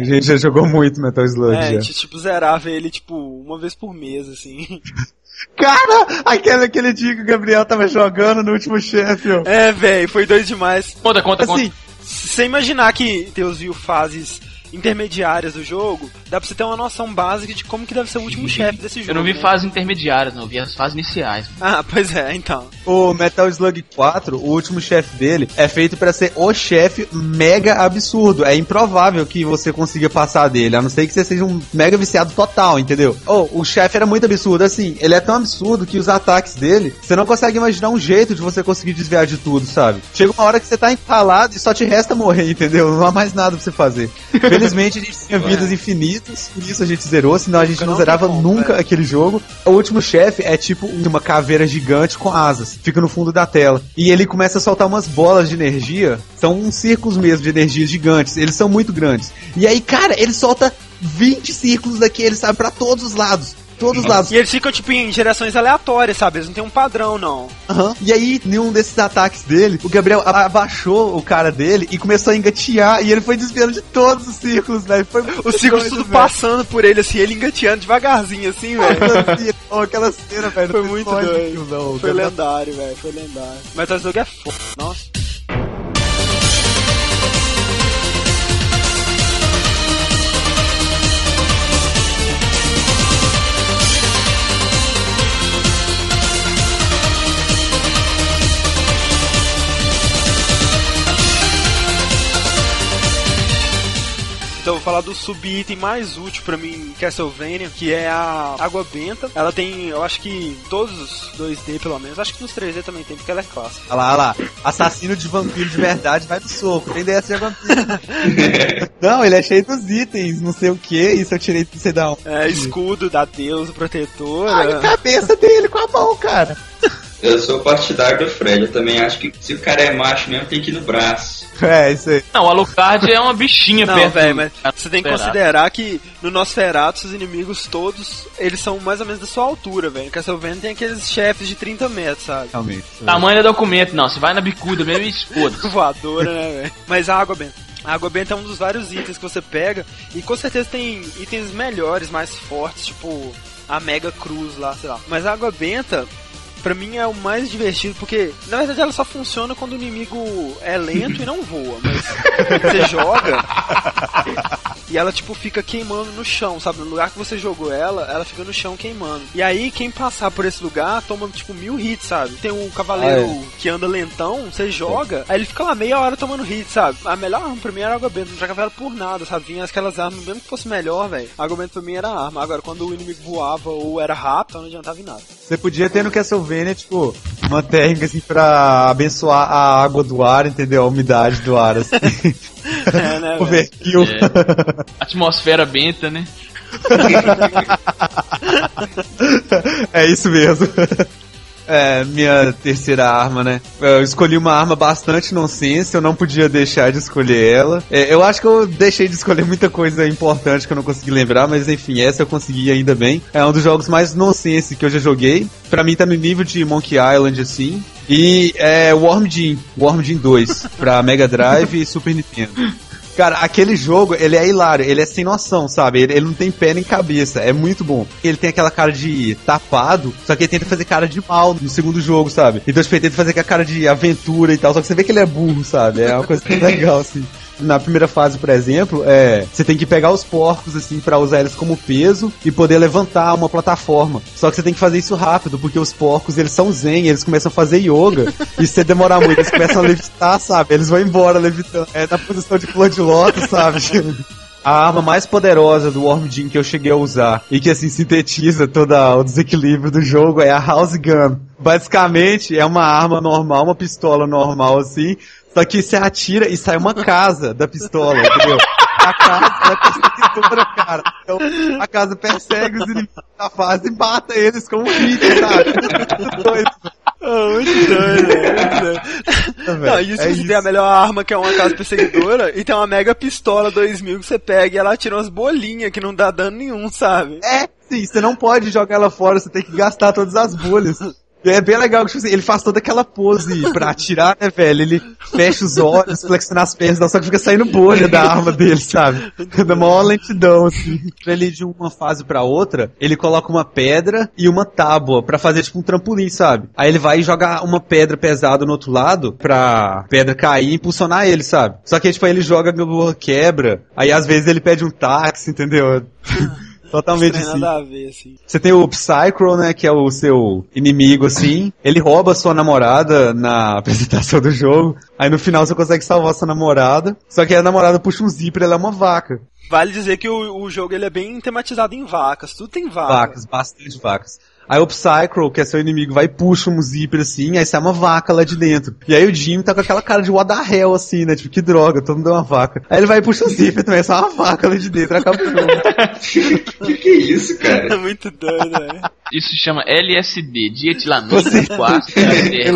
A gente já jogou muito Metal Slug É, a gente, tipo, zerava ele, tipo, uma vez por mês, assim. (laughs) Cara, aquele, aquele dia que o Gabriel tava jogando no último chefe, ó. É, velho, foi doido demais. Conta, conta, Assim, conta. Se você imaginar que Deus viu fases intermediárias do jogo, dá pra você ter uma noção básica de como que deve ser o último chefe desse jogo. Eu não vi né? fases intermediárias, não. Eu vi as fases iniciais. Ah, (laughs) pois é, então. o Metal Slug 4, o último chefe dele, é feito pra ser o chefe mega absurdo. É improvável que você consiga passar dele, a não ser que você seja um mega viciado total, entendeu? Oh, o chefe era muito absurdo, assim, ele é tão absurdo que os ataques dele, você não consegue imaginar um jeito de você conseguir desviar de tudo, sabe? Chega uma hora que você tá empalado e só te resta morrer, (laughs) entendeu? Não há mais nada pra você fazer. (laughs) Felizmente a gente tinha vidas infinitas, por isso a gente zerou, senão a gente não, Não zerava nunca aquele jogo. O último chefe é tipo uma caveira gigante com asas, fica no fundo da tela. E ele começa a soltar umas bolas de energia, são uns círculos mesmo de energia gigantes, eles são muito grandes. E aí, cara, ele solta 20 círculos daqueles, sabe, pra todos os lados. Todos os lados. E eles ficam, tipo, em direções aleatórias, sabe? Eles não tem um padrão, não. Aham. E aí, nenhum desses ataques dele, o Gabriel abaixou o cara dele e começou a engatear e ele foi desviando de todos os círculos, velho. Foi muito Os círculos tudo velho. passando por ele, assim, ele engateando devagarzinho, assim, velho. Aquela cena, oh, aquela cena, velho. Foi muito doido. não. O Foi Gabriel- lendário, velho. Foi lendário. Metal Slug é foda. Nossa. Então eu vou falar do subitem mais útil pra mim em Castlevania, que é a Água Benta. Ela tem, eu acho que todos os 2D pelo menos, acho que nos 3D também tem, porque ela é clássica. Olha lá, olha lá. Assassino de vampiro de verdade vai pro soco. Tem dessa de vampiro. (laughs) não, ele é cheio dos itens, não sei o que. Isso eu tirei da onde. É, escudo da deusa protetora. Olha a cabeça dele com a mão, cara. (laughs) Eu sou partidário do Fred. Eu também acho que se o cara é macho mesmo, tem que ir no braço. É, isso aí. Não, o Alucard é uma bichinha (laughs) Não, perto velho, mas você tem que considerar que no Nosferatu os inimigos todos, eles são mais ou menos da sua altura, velho. No Castlevania tem aqueles chefes de 30 metros, sabe? Realmente. Tamanho é documento, não. Você vai na bicuda mesmo e foda (laughs) Voadora, né, velho? Mas a água benta. A água benta é um dos vários itens que você pega. E com certeza tem itens melhores, mais fortes, tipo a Mega Cruz lá, sei lá. Mas a água benta, pra mim, é o mais divertido, porque na verdade ela só funciona quando o inimigo é lento e não voa. Mas você joga. (laughs) E ela, tipo, fica queimando no chão, sabe? No lugar que você jogou ela, ela fica no chão queimando. E aí, quem passar por esse lugar toma, tipo, mil hits, sabe? Tem um cavaleiro Ah, que anda lentão, você joga, aí ele fica lá meia hora tomando hit, sabe? A melhor arma pra mim era a água benta, não jogava ela por nada, sabe? Vinha aquelas armas, mesmo que fosse melhor, velho. A água benta pra mim era a arma. Agora, quando o inimigo voava ou era rápido, não adiantava em nada. Você podia ter no Castlevania, tipo, uma técnica assim pra abençoar a água do ar, entendeu? A umidade do ar, assim. (laughs) É, né, (laughs) velho? Overkill. É. Atmosfera benta, né? (laughs) é isso mesmo. É, minha terceira arma, né? Eu escolhi uma arma bastante nonsense, eu não podia deixar de escolher ela. É, eu acho que eu deixei de escolher muita coisa importante que eu não consegui lembrar, mas enfim, essa eu consegui ainda bem. É um dos jogos mais nonsense que eu já joguei. Pra mim tá no nível de Monkey Island, assim. E é Worm Jim, Worm Jim 2, pra Mega Drive e Super Nintendo. (laughs) Cara, aquele jogo, ele é hilário, ele é sem noção, sabe? Ele, ele não tem pé nem cabeça, é muito bom. Ele tem aquela cara de tapado, só que ele tenta fazer cara de mal no segundo jogo, sabe? Então, tipo, ele tenta fazer aquela cara de aventura e tal, só que você vê que ele é burro, sabe? É uma coisa (laughs) legal, assim. Na primeira fase, por exemplo, é, você tem que pegar os porcos, assim, pra usar eles como peso e poder levantar uma plataforma. Só que você tem que fazer isso rápido, porque os porcos, eles são zen, eles começam a fazer yoga, (laughs) e se você demorar muito, eles começam a levitar, sabe? Eles vão embora levitando. É na posição de flor de lótus, sabe? A arma mais poderosa do Worm Jim que eu cheguei a usar e que assim sintetiza todo o desequilíbrio do jogo é a House Gun. Basicamente é uma arma normal, uma pistola normal assim, só que você atira e sai uma casa da pistola, entendeu? A casa é perseguidora, cara. Então a casa persegue os inimigos da fase e mata eles com um hit, sabe? Doido. Ah, muito doido, velho, muito doido. Não, isso é você isso. tem a melhor arma, que é uma casa perseguidora, e tem uma mega pistola 2000 que você pega e ela tira umas bolinhas que não dá dano nenhum, sabe? É, sim, você não pode jogar ela fora, você tem que gastar todas as bolhas. É bem legal tipo assim, ele faz toda aquela pose pra atirar, né, velho? Ele fecha os olhos, flexiona as pernas, só que fica saindo bolha da arma dele, sabe? Da maior lentidão, assim. Pra ele ir de uma fase pra outra, ele coloca uma pedra e uma tábua pra fazer tipo um trampolim, sabe? Aí ele vai jogar uma pedra pesada no outro lado pra pedra cair e impulsionar ele, sabe? Só que tipo, aí ele joga quebra, aí às vezes ele pede um táxi, entendeu? (laughs) Totalmente Não tem assim. nada a ver, assim. Você tem o Psycho, né, que é o seu inimigo, assim. Ele rouba sua namorada na (laughs) apresentação do jogo. Aí no final você consegue salvar sua namorada. Só que a namorada puxa um zíper, ela é uma vaca. Vale dizer que o, o jogo ele é bem tematizado em vacas, tudo tem vaca. Vacas, bastante vacas. Aí o Psycho, que é seu inimigo, vai e puxa um zíper assim, aí sai uma vaca lá de dentro. E aí o Jimmy tá com aquela cara de what the hell, assim, né? Tipo, que droga, todo mundo é uma vaca. Aí ele vai e puxa o zíper também, sai uma vaca lá de dentro, acaba o jogo. (laughs) que que é isso, cara? É muito doido, velho. Isso se chama LSD, dietilamina Você- 4.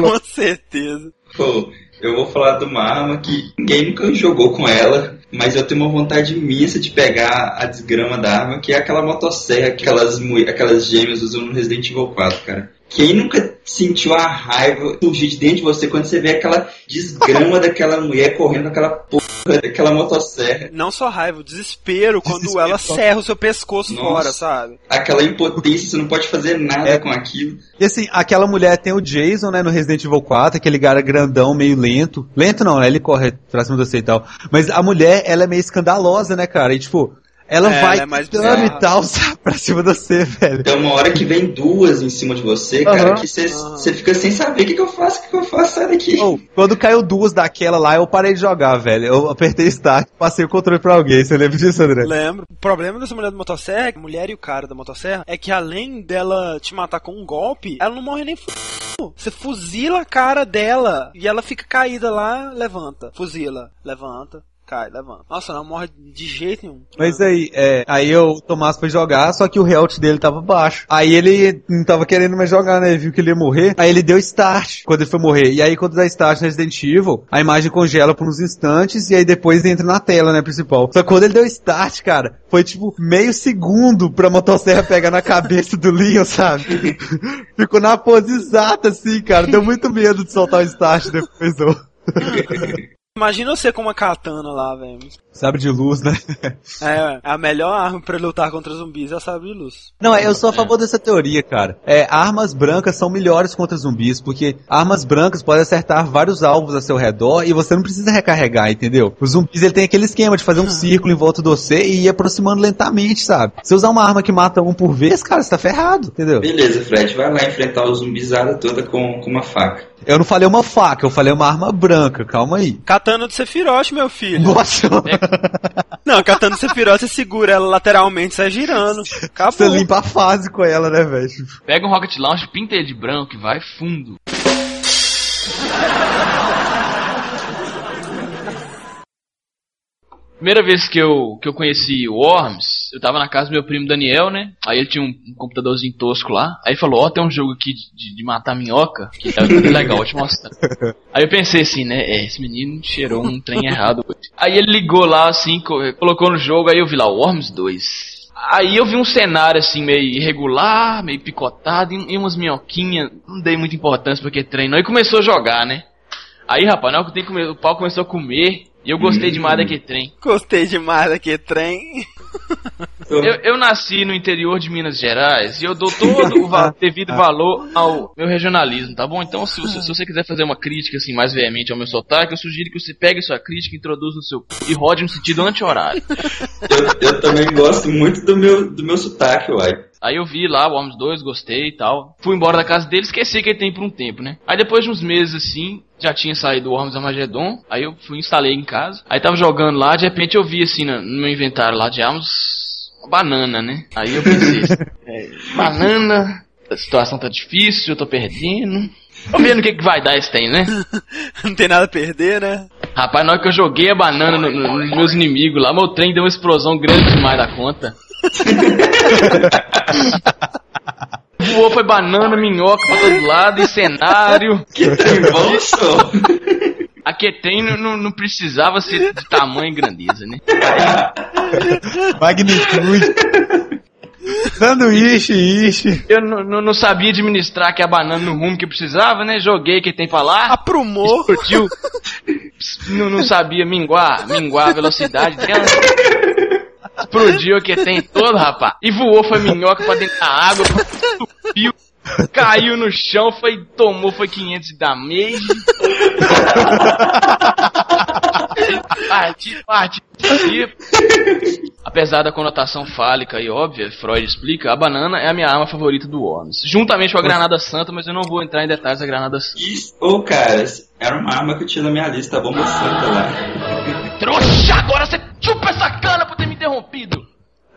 Com certeza. Pô, eu vou falar de uma arma que ninguém nunca jogou com ela, mas eu tenho uma vontade imensa de pegar a desgrama da arma, que é aquela motosserra que aquelas, aquelas gêmeas usam no Resident Evil 4, cara. Quem nunca sentiu a raiva surgir de dentro de você quando você vê aquela desgrama (laughs) daquela mulher correndo com aquela porra daquela motosserra? Não só raiva, o desespero quando Desespero. ela serra o seu pescoço Nossa. fora, sabe? Aquela impotência, você não pode fazer nada É. com aquilo. E assim, aquela mulher tem o Jason, né, no Resident Evil 4, aquele cara grandão, meio lento. Lento não, né, ele corre pra cima de você e tal. Mas a mulher, ela é meio escandalosa, né, cara? E tipo, ela É, vai ela é bizarra. e tal, (laughs) pra cima de você, velho. Tem uma hora que vem duas em cima de você, cara, que você você fica sem saber o que, que eu faço, o que, que eu faço, sai daqui. Oh, quando caiu duas daquela lá, eu parei de jogar, velho. Eu apertei start, passei o controle pra alguém. Você lembra disso, André? Lembro. O problema dessa mulher da motosserra, a mulher e o cara da motosserra, é que além dela te matar com um golpe, ela não morre nem f... Você fuzila a cara dela e ela fica caída lá, levanta. Fuzila, levanta, cai, levanta. Nossa, não morre de jeito nenhum. Mas aí, é, aí eu, o Tomás foi jogar, só que o health dele tava baixo. Aí ele não tava querendo mais jogar, né? Ele viu que ele ia morrer. Aí ele deu start quando ele foi morrer. E aí quando dá start no Resident Evil, a imagem congela por uns instantes e aí depois entra na tela, né, principal. Só que quando ele deu start, cara, foi tipo meio segundo pra motosserra pegar na cabeça do Leon, sabe? (laughs) Ficou na pose exata, assim, cara. Deu muito medo de soltar o start depois, ô. (laughs) Imagina você com uma katana lá, velho. Sabe de luz, né? (laughs) É, a melhor arma pra lutar contra zumbis é a sabre de luz. Não, eu sou a favor dessa teoria, cara. É, armas brancas são melhores contra zumbis, porque armas brancas podem acertar vários alvos a seu redor e você não precisa recarregar, entendeu? Os zumbis, ele tem aquele esquema de fazer um círculo em volta de você e ir aproximando lentamente, sabe? Se usar uma arma que mata um por vez, cara, você tá ferrado, entendeu? Beleza, Fred, vai lá enfrentar o zumbizada toda com, com uma faca. Eu não falei uma faca, eu falei uma arma branca, calma aí. Katana do Sephiroth, meu filho. Nossa, Não, a katana do Sephiroth, você segura ela lateralmente, sai girando. Acabou. você limpa a fase com ela, né, velho? Pega um Rocket Launch, pinta ele de branco e vai fundo. Primeira vez que eu, que eu conheci o Worms, eu tava na casa do meu primo Daniel, né? Aí ele tinha um, um computadorzinho tosco lá. Aí ele falou, ó, tem um jogo aqui de, de- matar minhoca, que tá bem (laughs) legal, vou te mostrar. Aí eu pensei assim, né? É, esse menino cheirou um trem errado hoje. Aí ele ligou lá, assim, co- colocou no jogo, aí eu vi lá, Worms 2. Aí eu vi um cenário assim, meio irregular, meio picotado, e, umas minhoquinhas, não dei muita importância porque treinou, aí começou a jogar, né? Aí, rapaz, na hora que o trem come- o pau começou a comer, e eu gostei demais daquele trem. Gostei demais daquele trem. Eu, eu nasci no interior de Minas Gerais e eu dou todo o va- (laughs) devido valor ao meu regionalismo, tá bom? Então, se, você- se você quiser fazer uma crítica assim mais veemente ao meu sotaque, eu sugiro que você pegue sua crítica, introduza no seu e rode no sentido anti-horário. (laughs) Eu, eu também gosto muito do meu, do meu sotaque, uai. Aí eu vi lá o Worms 2, gostei e tal. Fui embora da casa dele, esqueci que ele tem por um tempo, né? Aí depois de uns meses assim, já tinha saído o Worms Armageddon. Aí eu fui instalei em casa. Aí tava jogando lá, de repente eu vi assim no, meu inventário lá de armas uma banana, né? Aí eu pensei, (laughs) é, banana, a situação tá difícil, eu tô perdendo. Vamos ver no que, que vai dar esse tem, né? (laughs) Não tem nada a perder, né? Rapaz, na hora que eu joguei a banana no- no- nos meus inimigos lá, meu trem deu uma explosão grande demais da conta. (laughs) Voou, foi banana, minhoca pra todo lado, e cenário. (laughs) Que bom, só. Aqui tem não, não, não precisava ser de tamanho e grandeza, né? Magnitude. Sanduíche, ishi. Eu não sabia administrar que a banana no rumo que precisava, né? Joguei que tem pra lá, Aprumou. explodiu. Não, não sabia minguar, minguar a velocidade dela. Explodiu que tem todo, rapaz. E voou, foi minhoca pra dentro da água, subiu, caiu no chão, foi, tomou, foi 500 de damage. Parti, parti, parti. Apesar da conotação fálica e óbvia, Freud explica, a banana é a minha arma favorita do Worms. Juntamente com a granada santa, mas eu não vou entrar em detalhes da granada santa. Isso, ô cara, era uma arma que eu tinha na minha lista, a bomba santa lá. Trouxa, agora você chupa essa cana interrompido.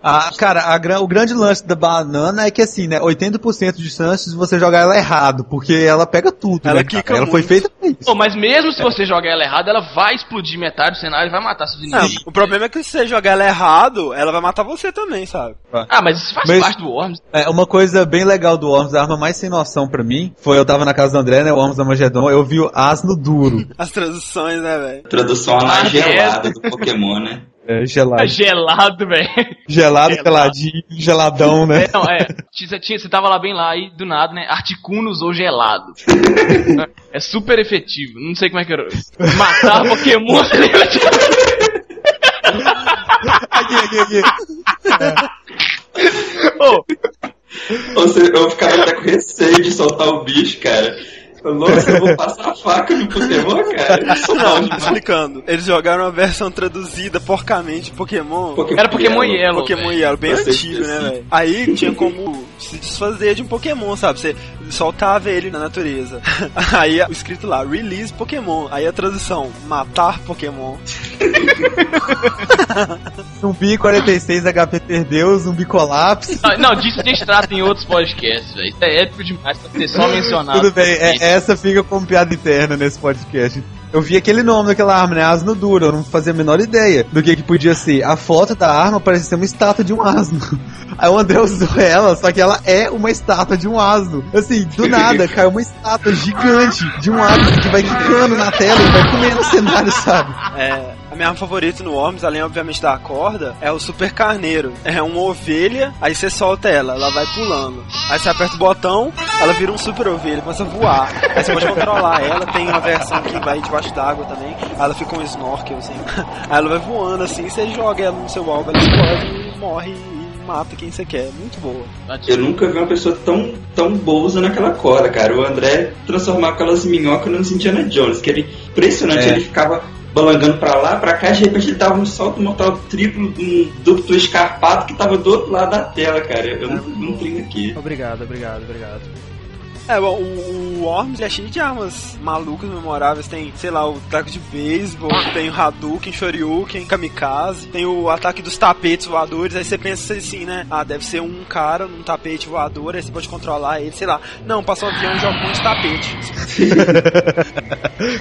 Ah, cara, a o grande lance da banana é que assim, né, 80% de chances de você jogar ela errado, porque ela pega tudo, Ela né, cara? quica Ela foi feita pra isso. Pô, mas mesmo se você jogar ela errado, ela vai explodir metade do cenário e vai matar seus Não, inimigos. o problema é que se você jogar ela errado, ela vai matar você também, sabe? Ah, mas isso faz Mas- parte do Worms. É, uma coisa bem legal do Worms, a arma mais sem noção pra mim, foi eu tava na casa do André, né, o Worms Armageddon, eu vi o asno duro, (laughs) As traduções, né, velho? Tradução Ah, gelada do Pokémon, né? É, É gelado, (laughs) gelado, velho. gelado, gelado. geladinho, geladão, né? Não, é. Você, tava lá bem lá e do nada, né? Articuno usou gelado. (laughs) é super efetivo. Não sei como é que era. Matar Pokémon. (laughs) Aqui, aqui, aqui. Ô, Ou seja, eu ficava até com receio de soltar o bicho, cara. Eu, Nossa, eu vou passar a faca no Pokémon, cara. Não, demais. explicando. Eles jogaram uma versão traduzida porcamente de Pokémon. Era Pokémon Yellow. Pokémon velho. Yellow, bem antigo, né, velho? Aí (laughs) tinha como se desfazer de um Pokémon, sabe? Você soltava ele na natureza. (laughs) Aí o escrito lá, release Pokémon. Aí a tradução, matar Pokémon. (laughs) Zumbi 46 HP perdeu, zumbi colapso. Ah, Não, disso a gente trata em outros podcasts, velho. Isso é épico demais pra ter só mencionado. Tudo bem, é- essa fica como piada interna nesse podcast. Eu vi aquele nome daquela arma, né? Asno duro. Eu não fazia a menor ideia do que que podia ser. A foto da arma parece ser uma estátua de um asno. (laughs) Aí o André usou ela, só que ela é uma estátua de um asno. Assim, do nada, caiu uma estátua gigante de um asno que vai quicando na tela e vai comendo o cenário, sabe? É, minha arma favorita no Worms, além obviamente da corda, é o Super Carneiro. É uma ovelha, aí você solta ela, ela vai pulando. Aí você aperta o botão, ela vira um super ovelha, começa a voar. Aí você pode controlar ela, tem uma versão que vai debaixo d'água também. Aí ela fica um snorkel assim. Aí ela vai voando assim, você joga ela no seu alvo, ela explode e morre e mata quem você quer. Muito boa. Eu nunca vi uma pessoa tão, tão boa usando aquela corda, cara. O André transformava aquelas minhocas nos Indiana Jones, que ele, impressionante, É. ele ficava balangando pra lá, pra cá, e de repente ele dava um salto mortal triplo, um duplo escarpado que tava do outro lado da tela, cara. Eu não, não tenho aqui. Obrigado, obrigado, obrigado. É, bom, o, o Worms é cheio de armas malucas, memoráveis. Tem, sei lá, o ataque de beisebol, tem o Hadouken, Shoryuken, Kamikaze, tem o ataque dos tapetes voadores. Aí você pensa assim, né? Ah, deve ser um cara num tapete voador, aí você pode controlar ele, sei lá. Não, passou um avião e joga um monte de tapete.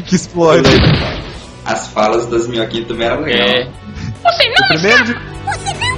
que explode. As falas das minhoquinhas também eram legais. É. O primeiro de... Você não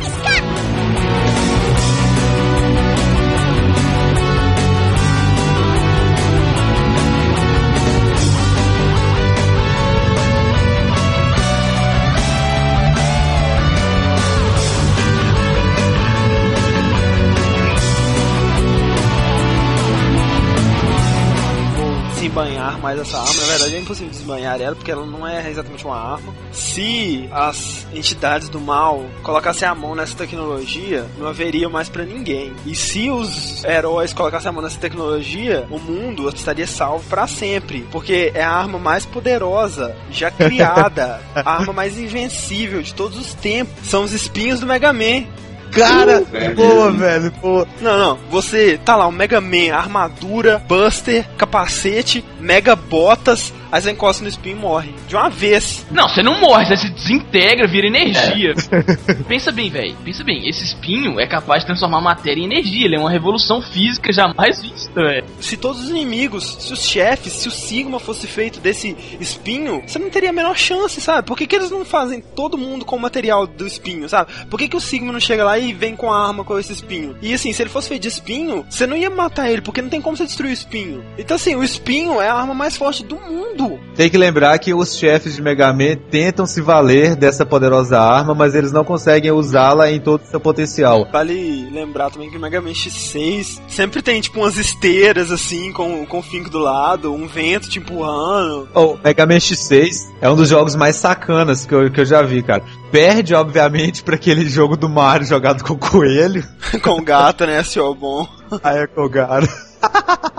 mais essa arma. Na verdade, é impossível desmanhar ela, porque ela não é exatamente uma arma. Se as entidades do mal colocassem a mão nessa tecnologia, não haveria mais para ninguém. E se os heróis colocassem a mão nessa tecnologia, o mundo estaria salvo para sempre. Porque é a arma mais poderosa já criada, (laughs) a arma mais invencível de todos os tempos. São os espinhos do Mega Man. Cara, boa, velho, pô. Não, não. Você tá lá, o Mega Man, armadura, Buster, capacete, Mega Botas. Aí você encosta no espinho e morre. De uma vez. Não, você não morre, você se desintegra, vira energia. (laughs) Pensa bem, velho. Pensa bem, esse espinho é capaz de transformar matéria em energia. Ele é uma revolução física jamais vista, velho. Se todos os inimigos, se os chefes, se o Sigma fosse feito desse espinho, você não teria a menor chance, sabe? Por que, que eles não fazem todo mundo com o material do espinho, sabe? Por que, que o Sigma não chega lá e vem com a arma com esse espinho? E assim, se ele fosse feito de espinho, você não ia matar ele, porque não tem como você destruir o espinho. Então assim, o espinho é a arma mais forte do mundo. Tem que lembrar que os chefes de Mega Man tentam se valer dessa poderosa arma, mas eles não conseguem usá-la em todo o seu potencial. Vale lembrar também que o Mega Man X6 sempre tem tipo umas esteiras assim, com, com o finco do lado, um vento te empurrando. O Mega Man X6 é um dos jogos mais sacanas que eu, que eu já vi, cara. Perde, obviamente, pra aquele jogo do Mario jogado com o coelho. (laughs) com o gato, né? Seu bom. Aí é. Aquele ator.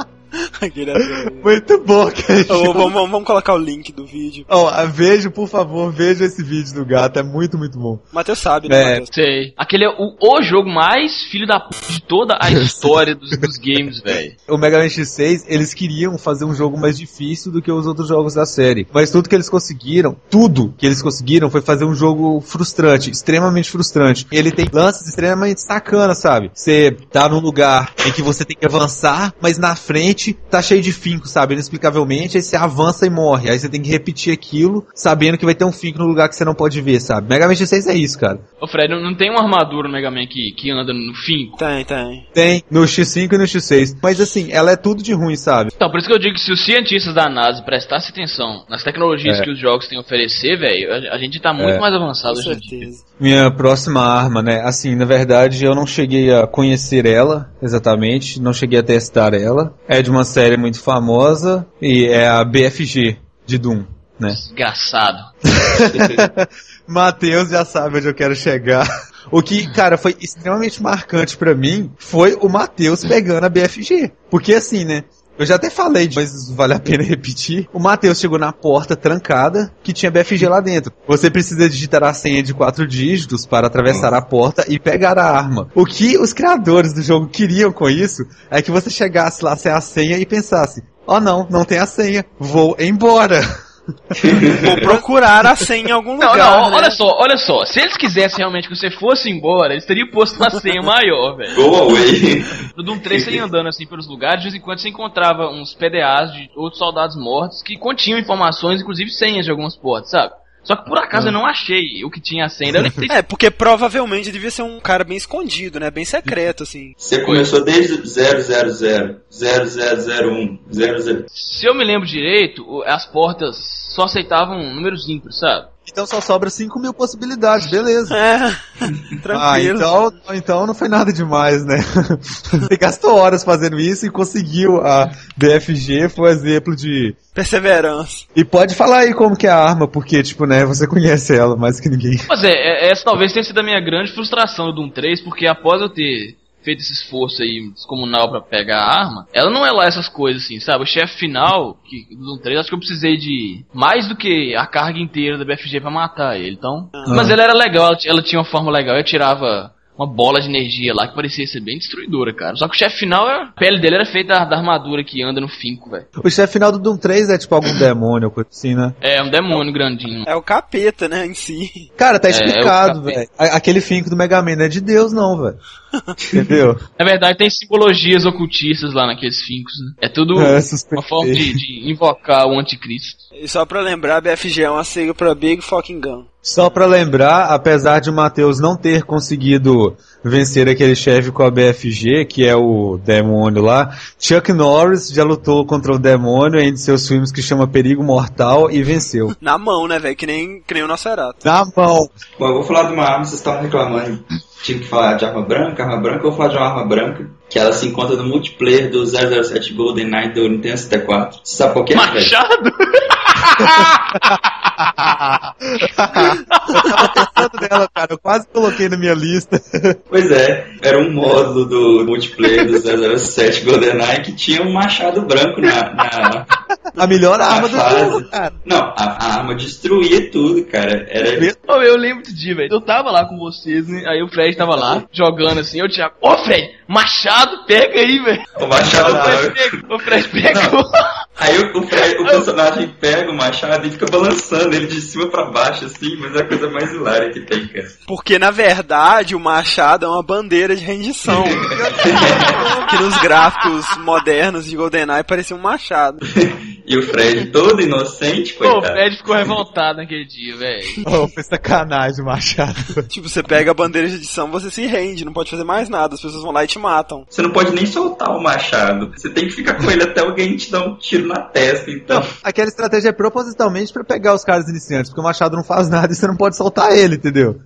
(laughs) (laughs) Muito bom, cara. Ô, vamos, vamos, colocar o link do vídeo. Ó, veja, por favor, veja esse vídeo do gato, é muito, muito bom. Matheus sabe, né, É. Sei. Aquele é o, o jogo mais filho da p de toda a história dos, dos games, velho. O Mega Man X6, eles queriam fazer um jogo mais difícil do que os outros jogos da série. Mas tudo que eles conseguiram, tudo que eles conseguiram foi fazer um jogo frustrante, extremamente frustrante. Ele tem lances extremamente sacanas, sabe? Você tá num lugar em que você tem que avançar, mas na frente tá cheio de finco, sabe? Inexplicavelmente, aí você avança e morre. Aí você tem que repetir aquilo, sabendo que vai ter um finco no lugar que você não pode ver, sabe? Mega Man X6 é isso, cara. Ô Fred, não, não tem uma armadura no Mega Man que, que anda no fim? Tem, tem. Tem no X5 e no X6. Mas assim, ela é tudo de ruim, sabe? Então, por isso que eu digo que se os cientistas da NASA prestassem atenção nas tecnologias É. que os jogos têm a oferecer, velho, a, a gente tá muito É. mais avançado Com hoje em dia. certeza. Minha próxima arma, né? Assim, na verdade, eu não cheguei a conhecer ela exatamente, não cheguei a testar ela. É de uma série muito famosa e é a BFG de Doom, né? Desgraçado. (laughs) Matheus já sabe onde eu quero chegar. O que, cara, foi extremamente marcante pra mim foi o Matheus pegando a BFG. Porque assim, né? Eu já até falei, mas vale a pena repetir. O Matheus chegou na porta trancada que tinha BFG lá dentro. Você precisa digitar a senha de quatro dígitos para atravessar a porta e pegar a arma. O que os criadores do jogo queriam com isso é que você chegasse lá sem a senha e pensasse: Oh não, não tem a senha, vou embora. (laughs) (laughs) Vou procurar a senha em algum Não, lugar. não, né? olha só, olha só. Se eles quisessem realmente que você fosse embora, eles teriam posto uma senha maior, velho. Go away. No Doom 3 você ia andando assim pelos lugares, de vez em quando você encontrava uns PDAs de outros soldados mortos que continham informações, inclusive senhas de algumas portas, sabe? Só que por acaso eu não achei o que Ah. tinha a senha. É, porque provavelmente devia ser um cara bem escondido, né? Bem secreto, assim. Você começou desde 000, 0001, 00. Se eu me lembro direito, as portas só aceitavam números ímpares, sabe? Então só sobra 5 mil possibilidades, beleza. É, (laughs) Ah, tranquilo. então, então não foi nada demais, né? (laughs) Você gastou horas fazendo isso e conseguiu a BFG, foi um exemplo de. Perseverança. E pode falar aí como que é a arma, porque, tipo, né, você conhece ela mais que ninguém. Mas é, é- essa talvez tenha sido a minha grande frustração do Doom 3, porque após eu ter feito esse esforço aí descomunal pra pegar a arma, ela não é lá essas coisas assim, sabe? O chefe final que, do Doom 3, acho que eu precisei de mais do que a carga inteira da BFG pra matar ele, então... Mas ela era legal, ela, ela tinha uma forma legal, eu tirava uma bola de energia lá que parecia ser bem destruidora, cara. Só que o chefe final, a pele dele era feita da, da armadura que anda no finco, velho. O chefe final do Doom 3 é tipo algum demônio, coisa assim, né? É um demônio grandinho. É o capeta, né, em si. Cara, tá É, explicado, eu- velho. A- Aquele finco do Mega Man não é de Deus, não, velho. (laughs) Entendeu? Na verdade, tem simbologias ocultistas lá naqueles fincos, né? É tudo É, uma forma de, de invocar o anticristo. E só pra lembrar, a BFG é uma sigla pra Big Fucking Gun. Só pra lembrar, apesar de o Matheus não ter conseguido vencer aquele chefe com a BFG, que é o demônio lá, Chuck Norris já lutou contra o demônio em seus filmes que chama Perigo Mortal e venceu. (laughs) Na mão, né, velho? Que nem, que nem o Nosferatu. Na mão! Bom, eu vou falar de uma arma, vocês estavam reclamando. Tinha que falar de arma branca, arma branca, eu vou falar de uma arma branca, que ela se encontra no multiplayer do 007 GoldenEye do Nintendo 64. Você sabe qual que é? Machado? (laughs) Pensando nela, cara, eu quase coloquei na minha lista. Pois é, era um módulo do multiplayer do 007 GoldenEye que tinha um machado branco na, na, A melhor na arma do fase. jogo, cara. Não, a, a arma destruía tudo, cara. Era Ô, eu lembro do dia, velho. Eu tava lá com vocês, né? Aí o Fred tava lá, jogando assim. Eu tinha. Ô, Fred, machado, pega aí, velho. o machado O Fred pegou. O Fred pegou. Aí o, o, Fred- o personagem pega o machado e fica balançando ele de cima pra baixo, assim, mas é a coisa mais hilária que tem, cara. Porque, na verdade, o machado é uma bandeira de rendição. (laughs) que nos gráficos modernos de GoldenEye parecia um machado. (laughs) E o Fred todo inocente, Pô, o coitado. Fred ficou revoltado naquele dia, velho. (laughs) Oh, foi sacanagem o machado. Tipo, você pega a bandeira de edição, você se rende, não pode fazer mais nada. As pessoas vão lá e te matam. Você não pode nem soltar o machado. Você tem que ficar com ele até alguém te dar um tiro na testa, então. Aquela estratégia é propositalmente pra pegar os caras iniciantes, porque o machado não faz nada e você não pode soltar ele, entendeu?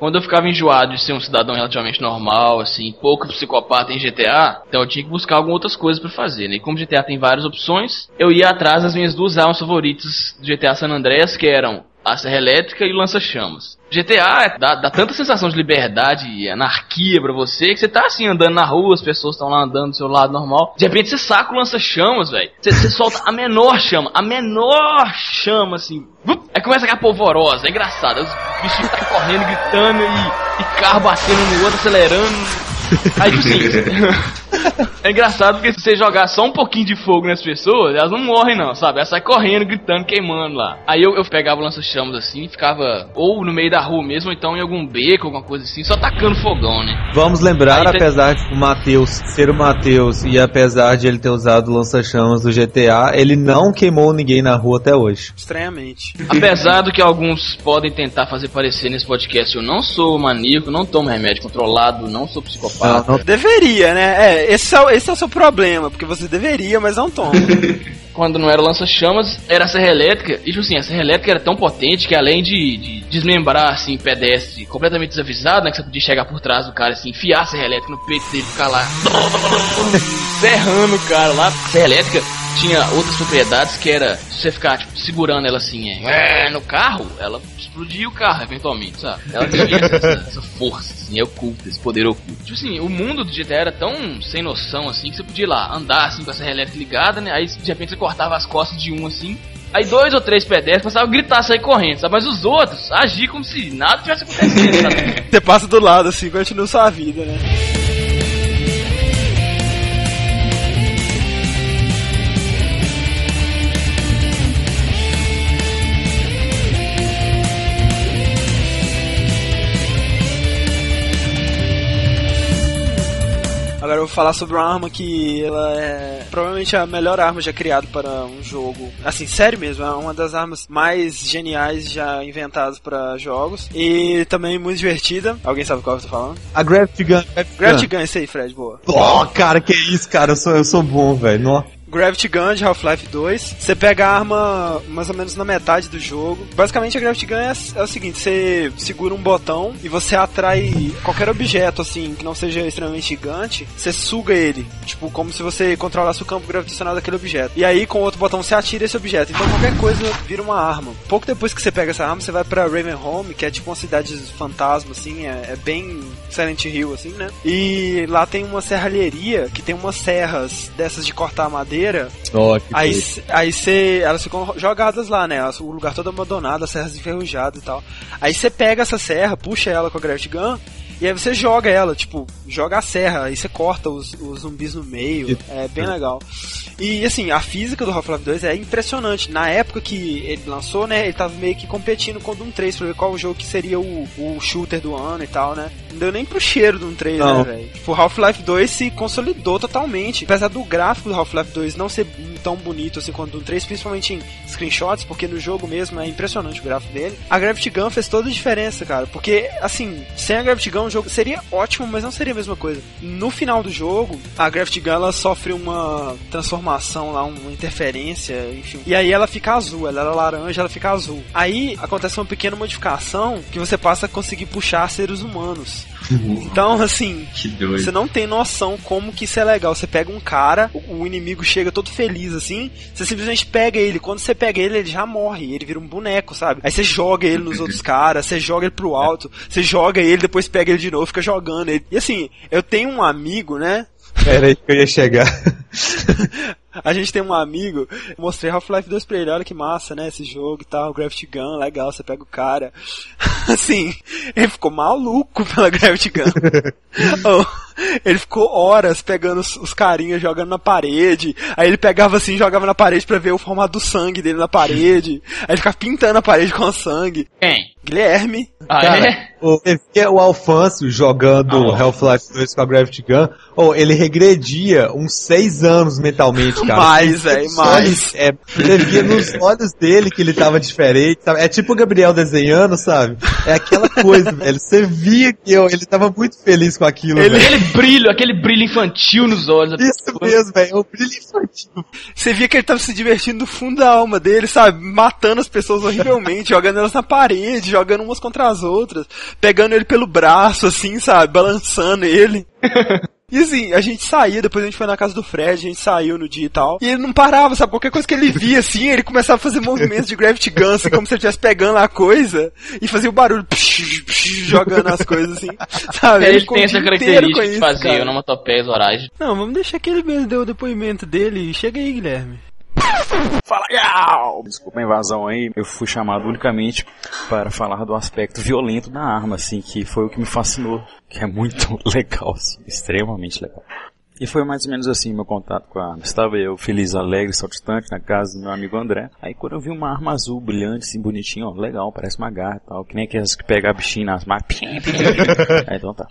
Quando eu ficava enjoado de ser um cidadão relativamente normal, assim, pouco psicopata em GTA, então eu tinha que buscar algumas outras coisas pra fazer, né? E como GTA tem várias opções, eu ia atrás das minhas duas armas favoritas do GTA San Andreas, que eram a Serra Elétrica e o Lança-Chamas. GTA dá, dá tanta sensação de liberdade e anarquia pra você que você tá assim andando na rua, as pessoas estão lá andando do seu lado normal. De repente você saca o lança-chamas, velho. Você, você solta a menor chama, a menor chama assim. Aí começa aquela polvorosa, é engraçado. Os bichinhos tá correndo, gritando e, e carro batendo no outro, acelerando. Aí, tipo assim, (laughs) é engraçado porque se você jogar só um pouquinho de fogo nas pessoas, elas não morrem não, sabe? Elas saem correndo, gritando, queimando lá. Aí eu, eu pegava o lança-chamas assim, ficava ou no meio da rua mesmo, ou então em algum beco, alguma coisa assim, só tacando fogão, né? Vamos lembrar, Aí apesar de o Matheus ser o Matheus e apesar de ele ter usado o lança-chamas do GTA, ele não queimou ninguém na rua até hoje. Estranhamente. Apesar do que alguns podem tentar fazer parecer nesse podcast, eu não sou maníaco, não tomo remédio controlado, não sou psicopata. Não, não- Deveria, né? É, esse é, o- esse é o seu problema, porque você deveria, mas não toma. (laughs) Quando não era lança-chamas, era a serra elétrica. E, tipo assim, a serra elétrica era tão potente que além de, de desmembrar, assim, pedestre completamente desavisado, né? Que você podia chegar por trás do cara, assim, enfiar a serra elétrica no peito dele, ficar lá... (laughs) ferrando o cara lá. A serra elétrica tinha outras propriedades que era... Você ficar, tipo, segurando ela assim, é, no carro, ela explodia o carro, eventualmente, sabe? Ela tinha essa, essa força, assim, é oculta, esse poder oculto. Tipo assim, o mundo do GTA era tão sem noção, assim, que você podia ir lá, andar, assim, com a serra elétrica ligada, né? Aí, de repente, você cortava as costas de um, assim, Aí dois ou três pedestres começavam a gritar, sair correndo, sabe? Mas os outros agiam como se nada tivesse acontecendo, sabe? (laughs) Você passa do lado assim, continua sua vida, né? Eu vou falar sobre uma arma que ela é provavelmente a melhor arma já criada para um jogo. Assim, sério mesmo, é uma das armas mais geniais já inventadas para jogos. E também muito divertida. Alguém sabe qual eu tô falando? A Gravity Gun. Gravity, Gravity Gun, esse aí, Fred, boa. Oh, cara, que isso, cara. Eu sou, eu sou bom, velho. Gravity Gun de Half-Life 2. Você pega a arma mais ou menos na metade do jogo. Basicamente a Gravity Gun é, é o seguinte: você segura um botão e você atrai qualquer objeto assim que não seja extremamente gigante, você suga ele. Tipo, como se você controlasse o campo gravitacional daquele objeto. E aí com outro botão você atira esse objeto. Então qualquer coisa vira uma arma. Pouco depois que você pega essa arma, você vai pra Ravenholm, que é tipo uma cidade fantasma, assim, é, é bem Silent Hill, assim, né? E lá tem uma serralheria que tem umas serras dessas de cortar madeira. Ó, que Aí, aí você, elas ficam jogadas lá, né? O lugar todo abandonado, as serras enferrujadas e tal. Aí você pega essa serra, puxa ela com a Gravity Gun, E aí você joga ela, tipo, joga a serra, aí você corta os, os zumbis no meio. É bem legal. E assim, a física do Half-Life 2 é impressionante. Na época que ele lançou, né, ele tava meio que competindo com o Doom 3 pra ver qual o jogo que seria o, o shooter do ano e tal, né? Não deu nem pro cheiro do Doom 3, Não. né, velho? Tipo, Half-Life 2 se consolidou totalmente. Apesar do gráfico do Half-Life 2 não ser tão bonito assim quanto o Doom 3, principalmente em screenshots, porque no jogo mesmo é impressionante o gráfico dele. A Gravity Gun fez toda a diferença, cara, porque assim, sem a Gravity Gun jogo seria ótimo, mas não seria a mesma coisa. No final do jogo, a Gravity Gun ela sofre uma transformação lá, uma interferência, enfim. E aí ela fica azul, ela era laranja, ela fica azul. Aí acontece uma pequena modificação que você passa a conseguir puxar seres humanos. Então, assim, Que doido. você não tem noção como que isso é legal. Você pega um cara, o, o inimigo chega todo feliz assim, você simplesmente pega ele. Quando você pega ele, ele já morre, ele vira um boneco, sabe? Aí você joga ele nos outros caras, você joga ele pro alto, você joga ele, depois pega ele de novo, fica jogando ele. E assim, eu tenho um amigo, né? Era aí que eu ia chegar. (laughs) (laughs) A gente tem um amigo, mostrei Half-Life 2 pra ele, olha que massa, né, esse jogo e tal, Gravity Gun, legal, você pega o cara. (laughs) Assim, ele ficou maluco (laughs) pela Gravity Gun. Oh, ele ficou horas pegando os, os carinhas, jogando na parede, aí ele pegava assim, jogava na parede pra ver o formato do sangue dele na parede, aí ele ficava pintando a parede com sangue. Quem? Guilherme. Ah, Cara, é? o, você via o Alfonso jogando Ah, Half-Life 2 com a Gravity Gun, ou ele regredia uns seis anos mentalmente, cara. Mais, velho, Os mais. olhos- É, você via nos olhos dele que ele tava diferente, sabe? É tipo o Gabriel desenhando, sabe? É aquela coisa, (laughs) velho. Você via que eu, ele tava muito feliz com aquilo, Ele- velho. Aquele brilho, aquele brilho infantil nos olhos. Isso mesmo, velho. É o brilho infantil. Você via que ele tava se divertindo do fundo da alma dele, sabe? Matando as pessoas horrivelmente, (laughs) jogando elas na parede, jogando umas contra as outras, pegando ele pelo braço, assim, sabe? Balançando ele. (laughs) E assim, a gente saía, depois a gente foi na casa do Fred, a gente saiu no dia e tal. E ele não parava, sabe? Qualquer coisa que ele via, assim, ele começava a fazer movimentos de Gravity Gun, assim, como se ele estivesse pegando a coisa e fazia o barulho, psh, psh, jogando as coisas, assim, (laughs) sabe? Ele, ficou tem essa característica com de isso, fazer cara. onomatopeias orais. Não, vamos deixar que ele mesmo dê o depoimento dele. Chega aí, Guilherme. Fala, Yau! Desculpa a invasão aí, eu fui chamado unicamente para falar do aspecto violento da arma, assim, que foi o que me fascinou, que é muito (laughs) legal, assim, extremamente legal. E foi mais ou menos assim meu contato com a arma. Estava eu feliz, alegre, saltitante na casa do meu amigo André. Aí quando eu vi uma arma azul, brilhante, assim, bonitinha, ó, legal, parece uma garra e tal, que nem aquelas que pegam a bichinha nas máquinas. (laughs) Aí então tá.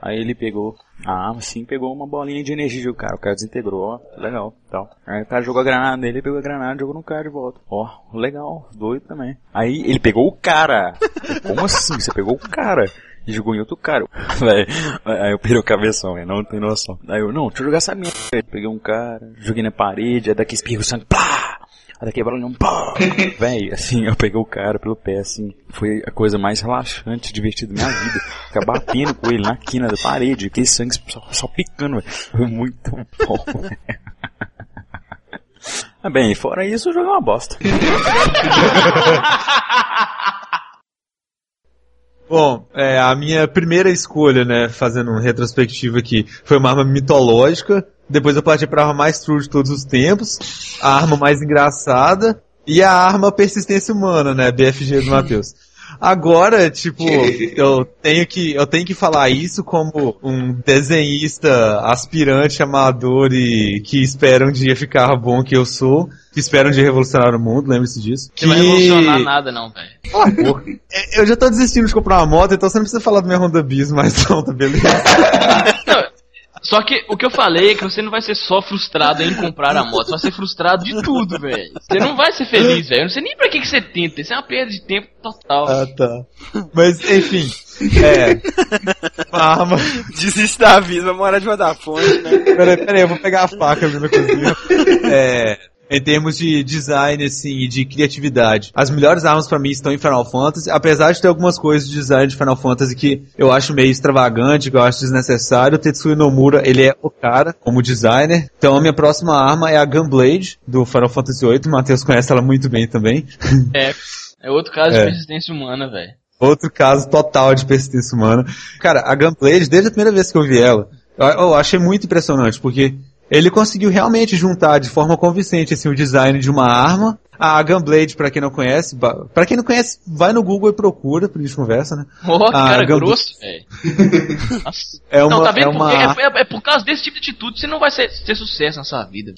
Aí ele pegou a arma, assim, pegou uma bolinha de energia de o cara. O cara desintegrou, ó, legal, tal. Aí o cara jogou a granada nele, ele pegou a granada jogou no cara de volta. Ó, legal, doido também. Aí ele pegou o cara. (laughs) Como assim? Você pegou o cara? E jogou em outro cara. (laughs) Véi, aí eu pirei o cabeção, velho, não tem noção. Aí eu, não, deixa eu jogar essa merda. Peguei um cara, joguei na parede, aí daqui espirra o sangue, plá! Aí daqui a bola não, pá! (laughs) Véi, assim, eu peguei o cara pelo pé, assim, foi a coisa mais relaxante, divertida da minha vida. Ficar batendo com ele na quina da parede, aquele sangue só, só picando, velho. Foi muito bom, velho. (laughs) Ah, bem, fora isso, o jogo é uma bosta. (laughs) Bom, é, a minha primeira escolha, né, fazendo uma retrospectiva aqui, foi uma arma mitológica. Depois eu parti pra arma mais true de todos os tempos, a arma mais engraçada e a arma persistência humana, né, BFG do Matheus. Agora, tipo, (laughs) eu tenho que eu tenho que falar isso como um desenhista aspirante, amador e que espera um dia ficar bom que eu sou, que espera um dia revolucionar o mundo, lembre-se disso. Não vai revolucionar nada não, velho. Eu já tô desistindo de comprar uma moto, então você não precisa falar do minha Honda Bis mais não, tá beleza? (laughs) Só que o que eu falei é que você não vai ser só frustrado em comprar a moto, você vai ser frustrado de tudo, velho. Você não vai ser feliz, velho. Eu não sei nem pra que, que você tenta, isso é uma perda de tempo total. Ah, tá. Mas, enfim, é. Uma arma. Desiste da vida, vai morar de Vodafone, né? Peraí, peraí, eu vou pegar a faca ali na cozinha. É. Em termos de design, assim, e de criatividade. As melhores armas pra mim estão em Final Fantasy, apesar de ter algumas coisas de design de Final Fantasy que eu acho meio extravagante, que eu acho desnecessário. O Tetsuya Nomura, ele é o cara como designer. Então a minha próxima arma é a Gunblade, do Final Fantasy VIII. O Matheus conhece ela muito bem também. (laughs) É, é outro caso É. de persistência humana, velho. Outro caso total de persistência humana. Cara, a Gunblade, desde a primeira vez que eu vi ela, eu achei muito impressionante, porque ele conseguiu realmente juntar de forma convincente assim, o design de uma arma. A Gunblade, pra quem não conhece, pra quem não conhece, vai no Google e procura, pra gente conversa, né? Que A cara Gunblade- grosso, velho. (laughs) É uma, não, tá vendo? é uma... É, é- é por causa desse tipo de atitude que você não vai ser, ter sucesso na sua vida.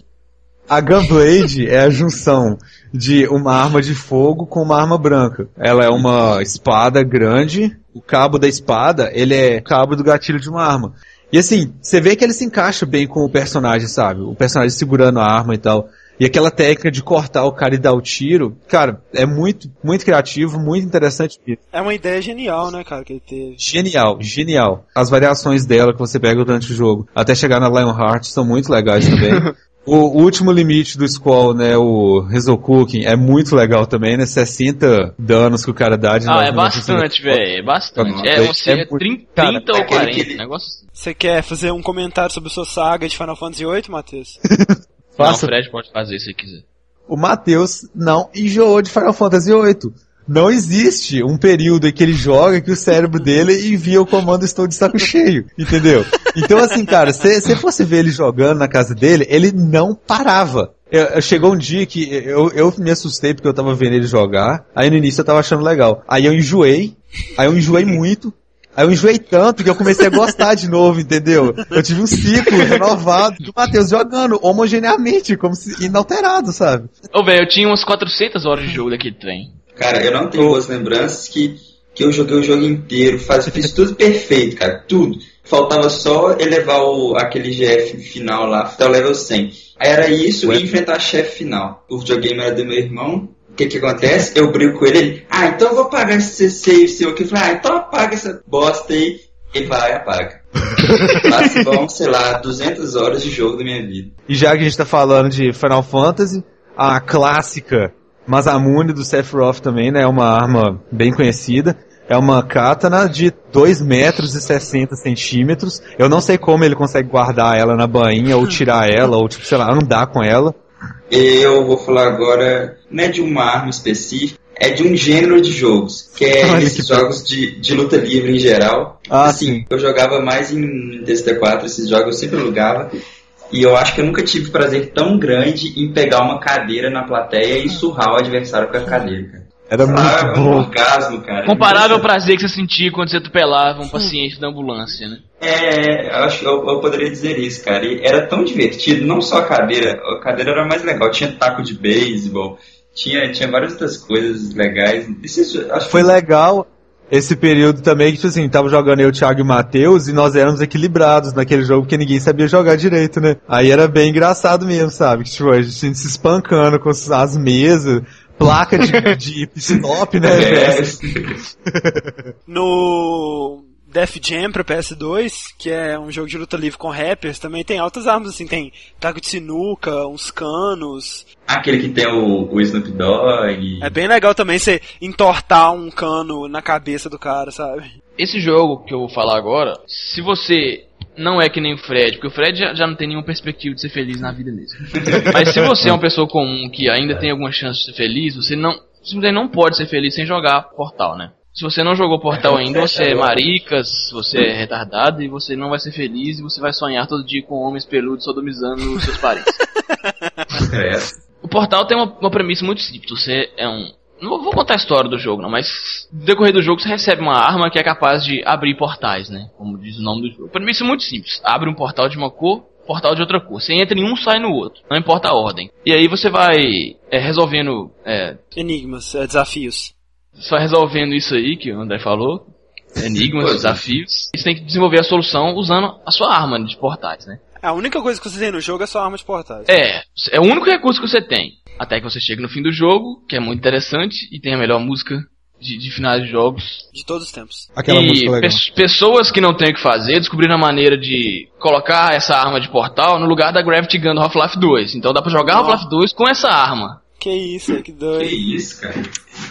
A Gunblade é a junção de uma arma de fogo com uma arma branca. Ela é uma espada grande, o cabo da espada, ele é o cabo do gatilho de uma arma. E assim, você vê que ele se encaixa bem com o personagem, sabe? O personagem segurando a arma e tal. E aquela técnica de cortar o cara e dar o tiro, cara, é muito, muito criativo, muito interessante. É uma ideia genial, né, cara, que ele teve. Genial, genial. As variações dela que você pega durante o jogo, até chegar na Lionheart, são muito legais também. (laughs) O último limite do Squall, né, o Cooking, é muito legal também, né? 60 danos que o cara dá de Ah, é 99%. bastante, velho. É bastante. É, é você é muito- 30, cara, 30 ou aquele 40, que- negócio assim. Você quer fazer um comentário sobre a sua saga de Final Fantasy VIII, Matheus? (laughs) Não, o Faça. Fred pode fazer se quiser. O Matheus não enjoou de Final Fantasy VIII. Não existe um período em que ele joga que o cérebro dele envia o comando estou de saco cheio, entendeu? Então assim, cara, se você fosse ver ele jogando na casa dele, ele não parava. Eu- eu- chegou um dia que eu, eu me assustei porque eu tava vendo ele jogar, aí no início eu tava achando legal. Aí eu enjoei, aí eu enjoei muito, Aí eu enjoei tanto que eu comecei a gostar de novo, entendeu? Eu tive um ciclo renovado do Matheus jogando homogeneamente, como se inalterado, sabe? Ô, velho, eu tinha umas 400 horas de jogo daquele trem. Cara, eu não tenho boas lembranças que, que eu joguei o jogo inteiro, faz, fiz tudo perfeito, cara, tudo. Faltava só elevar o, aquele GF final lá até o level 100. Aí era isso e enfrentar a chefe final. O videogame era do meu irmão. O que que acontece? Eu brigo com ele, ele, ah, então eu vou pagar esse save seu aqui. Eu falei, ah, então apaga essa bosta aí. Ele vai lá e apaga. Lá se vão, sei lá, 200 horas de jogo da minha vida. E já que a gente tá falando de Final Fantasy, a clássica Masamune do Sephiroth também, né? É uma arma bem conhecida. É uma katana de 2 metros e 60 centímetros. Eu não sei como ele consegue guardar ela na bainha, ou tirar ela, ou, tipo, sei lá, andar com ela. Eu vou falar agora, não é de uma arma específica, é de um gênero de jogos, que é (laughs) Olha esses que jogos de, de luta livre em geral. Ah, assim, sim. eu jogava mais em DST4, esses jogos eu sempre alugava. E eu acho que eu nunca tive prazer tão grande em pegar uma cadeira na plateia e surrar o adversário com a cadeira, cara. Era lá, é muito um bom. orgasmo, cara. Comparável ao prazer que você sentia quando você atropelava um paciente da ambulância, né? É, eu acho que eu, eu poderia dizer isso, cara. E era tão divertido, não só a cadeira, a cadeira era mais legal, tinha taco de beisebol, tinha, tinha várias outras coisas legais. Isso, acho que Foi legal esse período também que, tipo assim, tava jogando eu, o Thiago e o Matheus e nós éramos equilibrados naquele jogo porque ninguém sabia jogar direito, né? Aí era bem engraçado mesmo, sabe? Que, tipo, a gente se espancando com as mesas, placa de, de stop, né? É, (laughs) No Def Jam pra PS2, que é um jogo de luta livre com rappers, também tem altas armas, assim, tem taco de sinuca, uns canos. aquele que tem o, o Snoop Dogg. É bem legal também você entortar um cano na cabeça do cara, sabe? Esse jogo que eu vou falar agora, se você não é que nem o Fred, porque o Fred já, já não tem nenhuma perspectiva de ser feliz na vida mesmo. (laughs) Mas se você é uma pessoa comum que ainda tem alguma chance de ser feliz, você não simplesmente não pode ser feliz sem jogar Portal, né? Se você não jogou Portal ainda, você é maricas, você é retardado e você não vai ser feliz e você vai sonhar todo dia com homens peludos sodomizando os seus parentes. (laughs) É. O Portal tem uma, uma premissa muito simples. Você é um. Não vou contar a história do jogo, não, mas no decorrer do jogo você recebe uma arma que é capaz de abrir portais, né? Como diz o nome do jogo. Premissa é muito simples. Abre um portal de uma cor, portal de outra cor. Você entra em um, sai no outro. Não importa a ordem. E aí você vai é, resolvendo. É, Enigmas, é, desafios. Você vai resolvendo isso aí que o André falou. Enigmas, Pois é. desafios. E você tem que desenvolver a solução usando a sua arma de portais, né? A única coisa que você tem no jogo é sua arma de portais. É, é o único recurso que você tem. Até que você chega no fim do jogo, que é muito interessante, e tem a melhor música de, de finais de jogos. De todos os tempos. Aquela e música legal. pes- pessoas que não têm o que fazer descobriram a maneira de colocar essa arma de portal no lugar da Gravity Gun do Half-Life 2. Então dá pra jogar Half-Life 2 com essa arma. Que isso, que Que doido. isso, cara.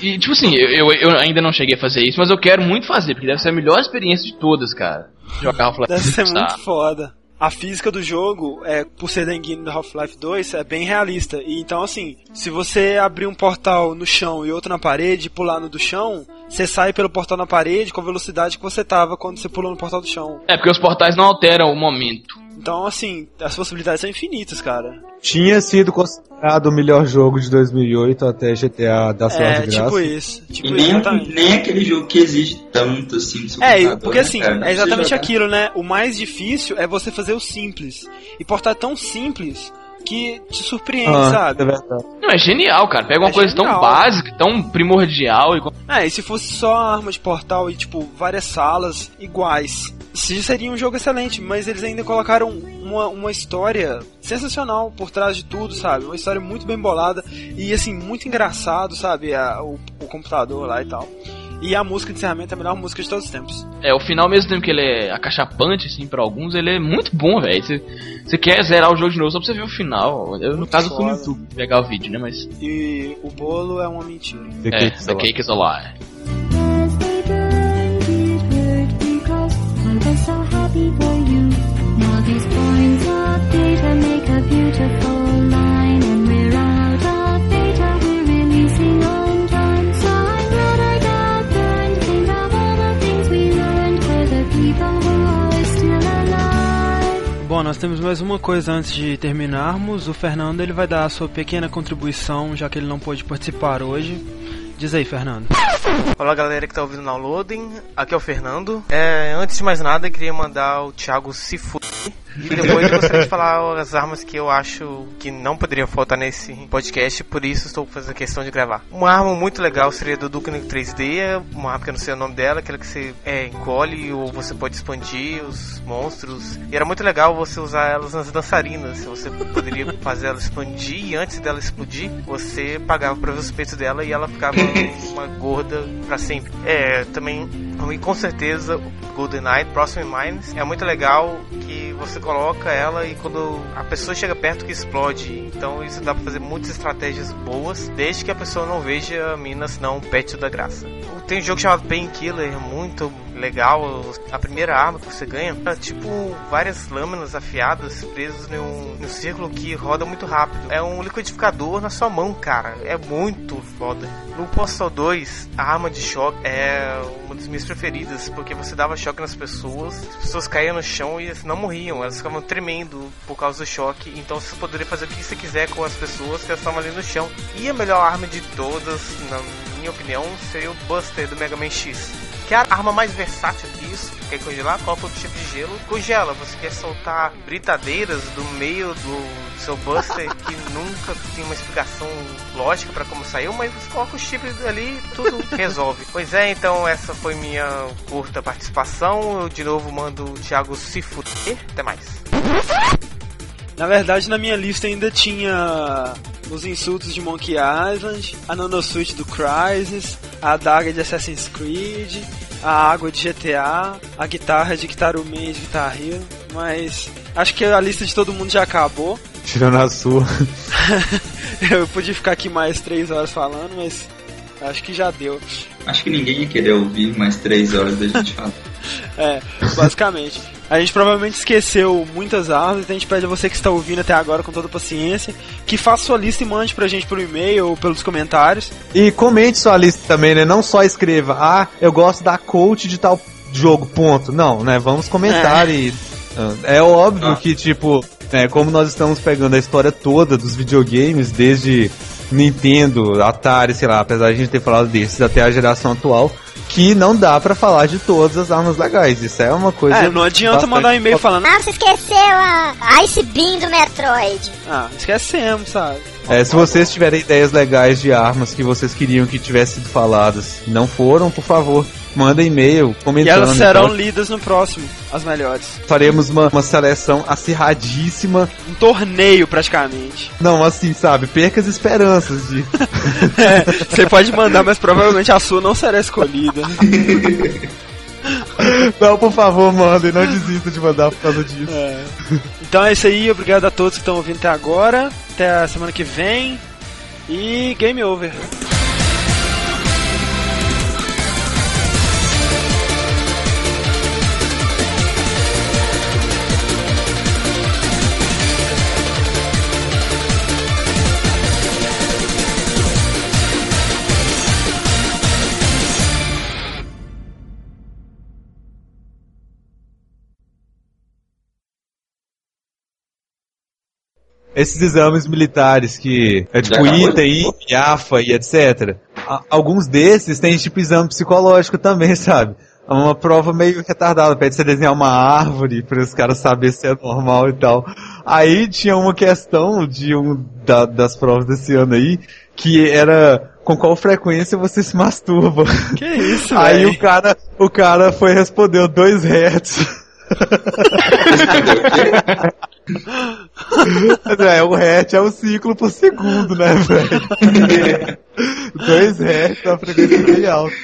E, tipo assim, eu, eu, ainda não cheguei a fazer isso, mas eu quero muito fazer, porque deve ser a melhor experiência de todas, cara. Jogar Half-Life Deve 2. ser muito foda. A física do jogo, é, por ser da engine do Half-Life 2, é bem realista. E então, assim, se você abrir um portal no chão e outro na parede e pular no do chão, você sai pelo portal na parede com a velocidade que você tava quando você pulou no portal do chão. É, porque os portais não alteram o momento. Então, assim, as possibilidades são infinitas, cara. Tinha sido considerado o melhor jogo de 2008 até GTA da Sua É, de Graça. tipo isso. Tipo E isso, nem, exatamente. nem aquele jogo que exige tanto assim do seu É, porque né, assim? Não é exatamente aquilo, né? O mais difícil é você fazer o simples. E portar tão simples que te surpreende, Ah, sabe? é verdade. Não, é genial, cara. Pega uma É coisa tão genial. básica, tão primordial e É, e se fosse só arma de portal e, tipo, várias salas iguais, se- seria um jogo excelente, mas eles ainda colocaram uma, uma história sensacional por trás de tudo, sabe? Uma história muito bem bolada e, assim, muito engraçado, sabe? A- o, o computador lá e tal. E a música de encerramento é a melhor música de todos os tempos. É, o final, mesmo tempo que ele é acachapante, assim, pra alguns, ele é muito bom, velho. Você- quer zerar o jogo de novo só pra você ver o final. Eu, no caso, fui no. YouTube pegar o vídeo, né? Mas. E o bolo é uma mentira. The É, Cake The. Cake is a Lie. Happy for you. Now these points of data make a beautiful Bom, nós temos mais uma coisa antes de terminarmos. O Fernando ele vai dar a sua pequena contribuição, já que ele não pôde participar hoje. Diz aí, Fernando. Olá galera que tá ouvindo o downloading, aqui é o Fernando. É, antes de mais nada, queria mandar o Thiago se fuder. E depois eu gostaria de falar as armas que eu acho que não poderiam faltar nesse podcast, por isso estou fazendo questão de gravar. Uma arma muito legal seria do Duke Nukem 3D, é uma arma que eu não sei o nome dela, aquela que você é, encolhe ou você pode expandir os monstros. E era muito legal você usar elas nas dançarinas, você poderia (laughs) fazer ela expandir e antes dela explodir, você pagava pra ver os peitos dela e ela ficava (laughs) uma gorda pra sempre. É, também, e com certeza, o Golden Knight, Próximo Mines, é muito legal você coloca ela e quando a pessoa chega perto que explode. Então isso dá pra fazer muitas estratégias boas, desde que a pessoa não veja a mina, senão pet da graça. Tem um jogo chamado Painkiller, muito legal. A primeira arma que você ganha é tipo várias lâminas afiadas presas num, num círculo que roda muito rápido. É um liquidificador na sua mão, cara. É muito foda. No Postal 2, a arma de choque é uma das minhas preferidas, porque você dava choque nas pessoas, as pessoas caíam no chão e não morriam, elas ficavam tremendo por causa do choque. Então você poderia fazer o que você quiser com as pessoas que estavam ali no chão. E a melhor arma de todas, na minha opinião, seria o Buster do Mega Man X. Que é a arma mais versátil disso. Quer congelar? Coloca o chip de gelo, congela. Você quer soltar britadeiras do meio do seu Buster (laughs) que nunca tem uma explicação lógica pra como saiu, mas você coloca o chip ali e tudo (laughs) resolve. Pois é, então essa foi minha curta participação. Eu de novo mando o Thiago se fuder. Até mais. Na verdade, na minha lista ainda tinha os insultos de Monkey Island, a Nanosuite do Crysis, a adaga de Assassin's Creed, a água de GTA, a guitarra de Guitar Man e de Guitar Hero, mas acho que a lista de todo mundo já acabou. (laughs) Tirando a sua. (laughs) Eu podia ficar aqui mais três horas falando, mas acho que já deu. Acho que ninguém ia querer ouvir mais três horas da gente (laughs) falar. É, basicamente. A gente provavelmente esqueceu muitas armas, então a gente pede a você que está ouvindo até agora com toda paciência, que faça sua lista e mande pra gente por e-mail ou pelos comentários. E comente sua lista também, né? Não só escreva, ah, eu gosto da coach de tal jogo, ponto. Não, né? Vamos comentar e. ah, É óbvio Ah. que, tipo, né, como nós estamos pegando a história toda dos videogames, desde Nintendo, Atari, sei lá, apesar de a gente ter falado desses até a geração atual, que não dá pra falar de todas as armas legais. Isso é uma coisa. É, não adianta bastante mandar um e-mail falando, Ah, você esqueceu a Ice Beam do Metroid. ah, esquecemos, sabe? É, se vocês tiverem ideias legais de armas que vocês queriam que tivessem sido faladas e não foram, por favor, mandem e-mail E comentando. elas serão Então, lidas no próximo, as melhores. faremos uma, uma seleção acirradíssima. Um torneio, praticamente. Não, assim, sabe, perca as esperanças de. (laughs) É, você pode mandar, mas provavelmente a sua não será escolhida. (laughs) não, por favor, mandem, não desista de mandar por causa disso. É. Então é isso aí, obrigado a todos que estão ouvindo até agora. Até a semana que vem. E game over. Esses exames militares que é tipo acabou? ITA, INPE, AFA e etc. A- alguns desses têm tipo exame psicológico também, (laughs) sabe? É uma prova meio retardada, pede você desenhar uma árvore para os caras saberem se é normal e tal. Aí tinha uma questão de um da- das provas desse ano aí, que era com qual frequência você se masturba. Que isso, (laughs) Aí o cara, o cara foi respondeu dois hertz. (laughs) É, o hertz é o ciclo por segundo, né, velho? (laughs) dois hertz é uma frequência bem alta.